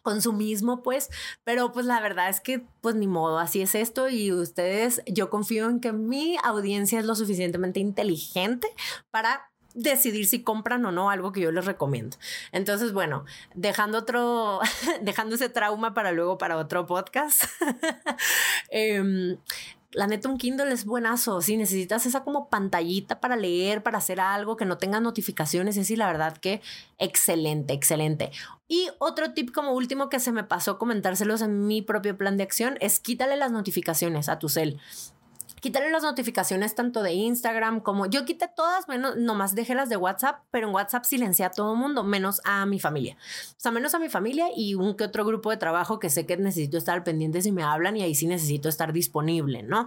consumismo, pues, pero pues la verdad es que pues ni modo, así es esto y ustedes, yo confío en que mi audiencia es lo suficientemente inteligente para decidir si compran o no algo que yo les recomiendo. Entonces, bueno, dejando otro, *laughs* dejando ese trauma para luego para otro podcast. *laughs* eh, la neta, un Kindle es buenazo. Si necesitas esa como pantallita para leer, para hacer algo que no tenga notificaciones, es sí, la verdad que excelente, excelente. Y otro tip como último que se me pasó comentárselos en mi propio plan de acción es quítale las notificaciones a tu cel. Quítale las notificaciones tanto de Instagram como yo quité todas, menos, nomás dejé las de WhatsApp, pero en WhatsApp silencié a todo mundo, menos a mi familia. O sea, menos a mi familia y un que otro grupo de trabajo que sé que necesito estar pendiente si me hablan y ahí sí necesito estar disponible, ¿no?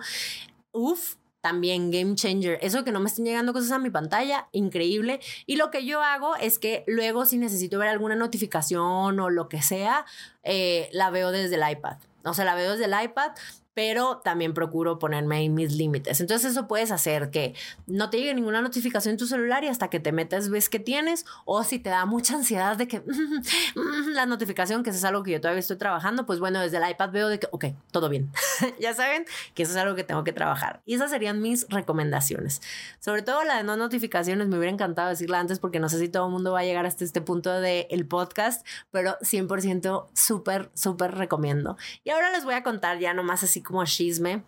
Uf, también game changer. Eso que no me estén llegando cosas a mi pantalla, increíble. Y lo que yo hago es que luego si necesito ver alguna notificación o lo que sea, eh, la veo desde el iPad. O sea, la veo desde el iPad pero también procuro ponerme ahí mis límites. Entonces eso puedes hacer que no te llegue ninguna notificación en tu celular y hasta que te metas ves que tienes o si te da mucha ansiedad de que *laughs* la notificación, que eso es algo que yo todavía estoy trabajando, pues bueno, desde el iPad veo de que, ok, todo bien. *laughs* ya saben que eso es algo que tengo que trabajar. Y esas serían mis recomendaciones. Sobre todo la de no notificaciones, me hubiera encantado decirla antes porque no sé si todo el mundo va a llegar hasta este punto del el podcast, pero 100% súper, súper recomiendo. Y ahora les voy a contar ya nomás así como chisme.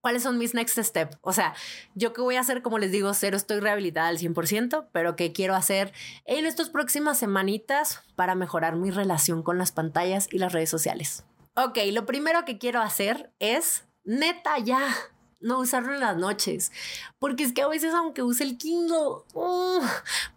¿Cuáles son mis next steps? O sea, yo qué voy a hacer, como les digo, cero estoy rehabilitada al 100%, pero qué quiero hacer en estas próximas semanitas para mejorar mi relación con las pantallas y las redes sociales. Ok, lo primero que quiero hacer es, neta, ya, no usarlo en las noches. Porque es que a veces, aunque use el Kindle, uh,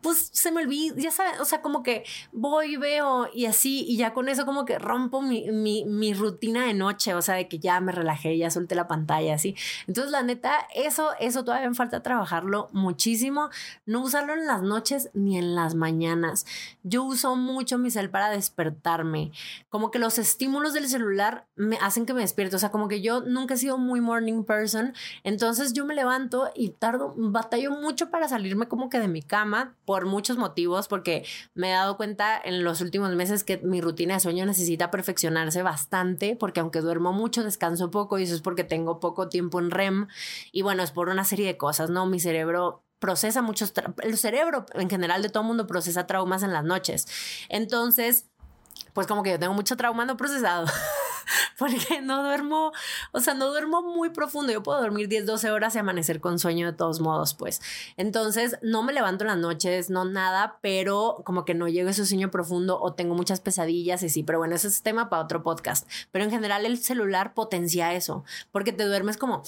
pues se me olvida, ya sabes, o sea, como que voy, veo y así, y ya con eso como que rompo mi, mi, mi, rutina de noche, o sea, de que ya me relajé, ya solté la pantalla, así. Entonces, la neta, eso, eso todavía me falta trabajarlo muchísimo. No usarlo en las noches ni en las mañanas. Yo uso mucho mi cel para despertarme. Como que los estímulos del celular me hacen que me despierte. O sea, como que yo nunca he sido muy morning person entonces yo me levanto y tardo, batallo mucho para salirme como que de mi cama por muchos motivos, porque me he dado cuenta en los últimos meses que mi rutina de sueño necesita perfeccionarse bastante, porque aunque duermo mucho, descanso poco y eso es porque tengo poco tiempo en REM. Y bueno, es por una serie de cosas, ¿no? Mi cerebro procesa muchos, el cerebro en general de todo mundo procesa traumas en las noches. Entonces, pues como que yo tengo mucho trauma no procesado. *laughs* *laughs* porque no duermo, o sea, no duermo muy profundo. Yo puedo dormir 10, 12 horas y amanecer con sueño de todos modos, pues. Entonces, no me levanto en las noches, no nada, pero como que no llego a ese sueño profundo o tengo muchas pesadillas y sí, pero bueno, ese es tema para otro podcast. Pero en general el celular potencia eso, porque te duermes como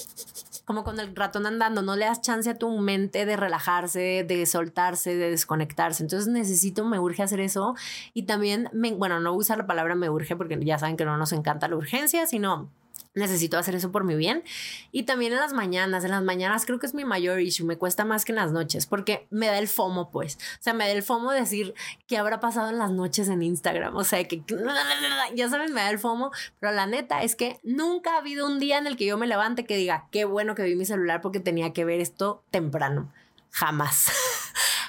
como con el ratón andando, no le das chance a tu mente de relajarse, de soltarse, de desconectarse. Entonces necesito, me urge hacer eso y también, me, bueno, no usar la palabra me urge porque ya saben que no nos encanta la urgencia, sino necesito hacer eso por mi bien. Y también en las mañanas, en las mañanas creo que es mi mayor issue, me cuesta más que en las noches, porque me da el FOMO, pues. O sea, me da el FOMO decir qué habrá pasado en las noches en Instagram. O sea, que *laughs* ya saben, me da el FOMO, pero la neta es que nunca ha habido un día en el que yo me levante que diga, qué bueno que vi mi celular porque tenía que ver esto temprano. Jamás. *laughs*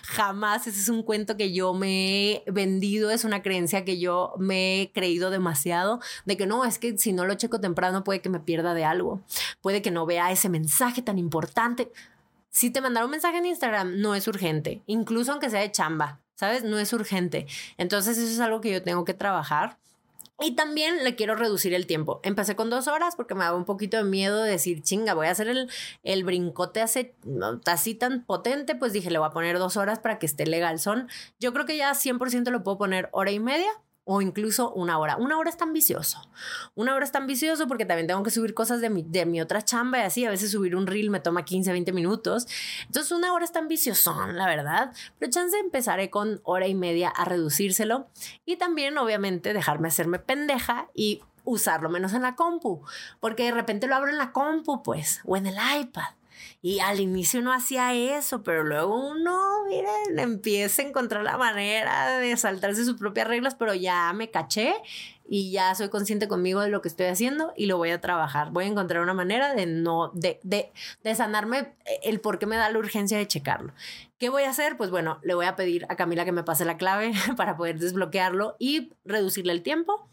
jamás, ese es un cuento que yo me he vendido, es una creencia que yo me he creído demasiado, de que no, es que si no lo checo temprano puede que me pierda de algo, puede que no vea ese mensaje tan importante. Si te mandaron un mensaje en Instagram, no es urgente, incluso aunque sea de chamba, ¿sabes? No es urgente. Entonces eso es algo que yo tengo que trabajar y también le quiero reducir el tiempo. Empecé con dos horas porque me daba un poquito de miedo de decir, chinga, voy a hacer el, el brincote así, tan potente. Pues dije, le voy a poner dos horas para que esté legal. Son, yo creo que ya 100% lo puedo poner hora y media o incluso una hora. Una hora es tan vicioso. Una hora es tan vicioso porque también tengo que subir cosas de mi, de mi otra chamba y así. A veces subir un reel me toma 15, 20 minutos. Entonces una hora es tan visiosón, la verdad. Pero chance empezaré con hora y media a reducírselo. Y también, obviamente, dejarme hacerme pendeja y usarlo menos en la compu. Porque de repente lo abro en la compu, pues, o en el iPad. Y al inicio no hacía eso, pero luego uno, miren, empieza a encontrar la manera de saltarse sus propias reglas, pero ya me caché y ya soy consciente conmigo de lo que estoy haciendo y lo voy a trabajar. Voy a encontrar una manera de no, de, de, de sanarme el por qué me da la urgencia de checarlo. ¿Qué voy a hacer? Pues bueno, le voy a pedir a Camila que me pase la clave *laughs* para poder desbloquearlo y reducirle el tiempo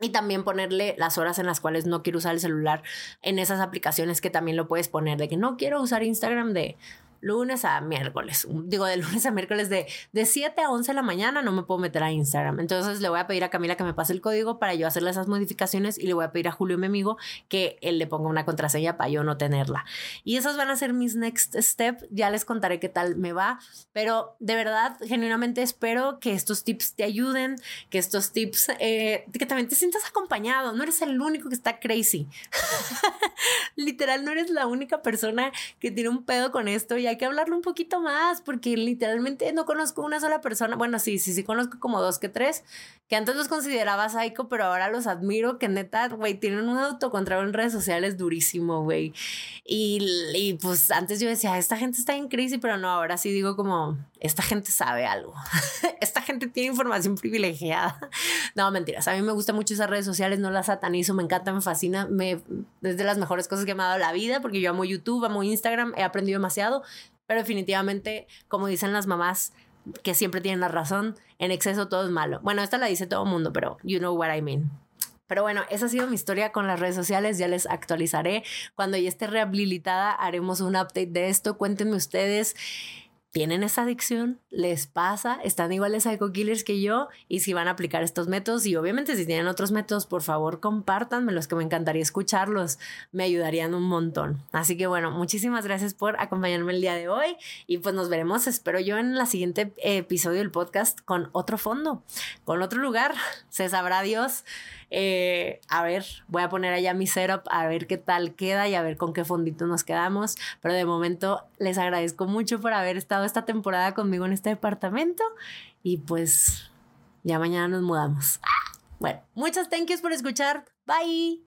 y también ponerle las horas en las cuales no quiero usar el celular en esas aplicaciones que también lo puedes poner, de que no quiero usar Instagram de lunes a miércoles. Digo, de lunes a miércoles de, de 7 a 11 de la mañana no me puedo meter a Instagram. Entonces le voy a pedir a Camila que me pase el código para yo hacerle esas modificaciones y le voy a pedir a Julio, mi amigo, que él le ponga una contraseña para yo no tenerla. Y esos van a ser mis next step. Ya les contaré qué tal me va. Pero de verdad, genuinamente espero que estos tips te ayuden, que estos tips, eh, que también te sientas acompañado. No eres el único que está crazy. *laughs* Literal, no eres la única persona que tiene un pedo con esto hay que hablarlo un poquito más, porque literalmente no conozco una sola persona, bueno, sí, sí, sí conozco como dos que tres, que antes los consideraba psycho, pero ahora los admiro, que neta, güey, tienen un autocontrol en redes sociales durísimo, güey. Y, y, pues antes yo decía, esta gente está en crisis, pero no, ahora sí digo como, esta gente sabe algo, *laughs* esta gente tiene información privilegiada. *laughs* No, mentiras, a mí me gusta mucho esas redes sociales, no las satanizo, me encanta, me fascina, me, es de las mejores cosas que me ha dado la vida, porque yo amo YouTube, amo Instagram, he aprendido demasiado, pero definitivamente, como dicen las mamás, que siempre tienen la razón, en exceso todo es malo. Bueno, esta la dice todo el mundo, pero you know what I mean. Pero bueno, esa ha sido mi historia con las redes sociales. Ya les actualizaré. Cuando ya esté rehabilitada, haremos un update de esto. Cuéntenme ustedes tienen esa adicción, les pasa, están iguales psycho killers que yo y si van a aplicar estos métodos y obviamente si tienen otros métodos, por favor compártanme los que me encantaría escucharlos, me ayudarían un montón. Así que bueno, muchísimas gracias por acompañarme el día de hoy y pues nos veremos, espero yo en la siguiente episodio del podcast con otro fondo, con otro lugar, *laughs* se sabrá Dios. Eh, a ver, voy a poner allá mi setup a ver qué tal queda y a ver con qué fondito nos quedamos. Pero de momento les agradezco mucho por haber estado esta temporada conmigo en este departamento y pues ya mañana nos mudamos. Bueno, muchas thank yous por escuchar. Bye.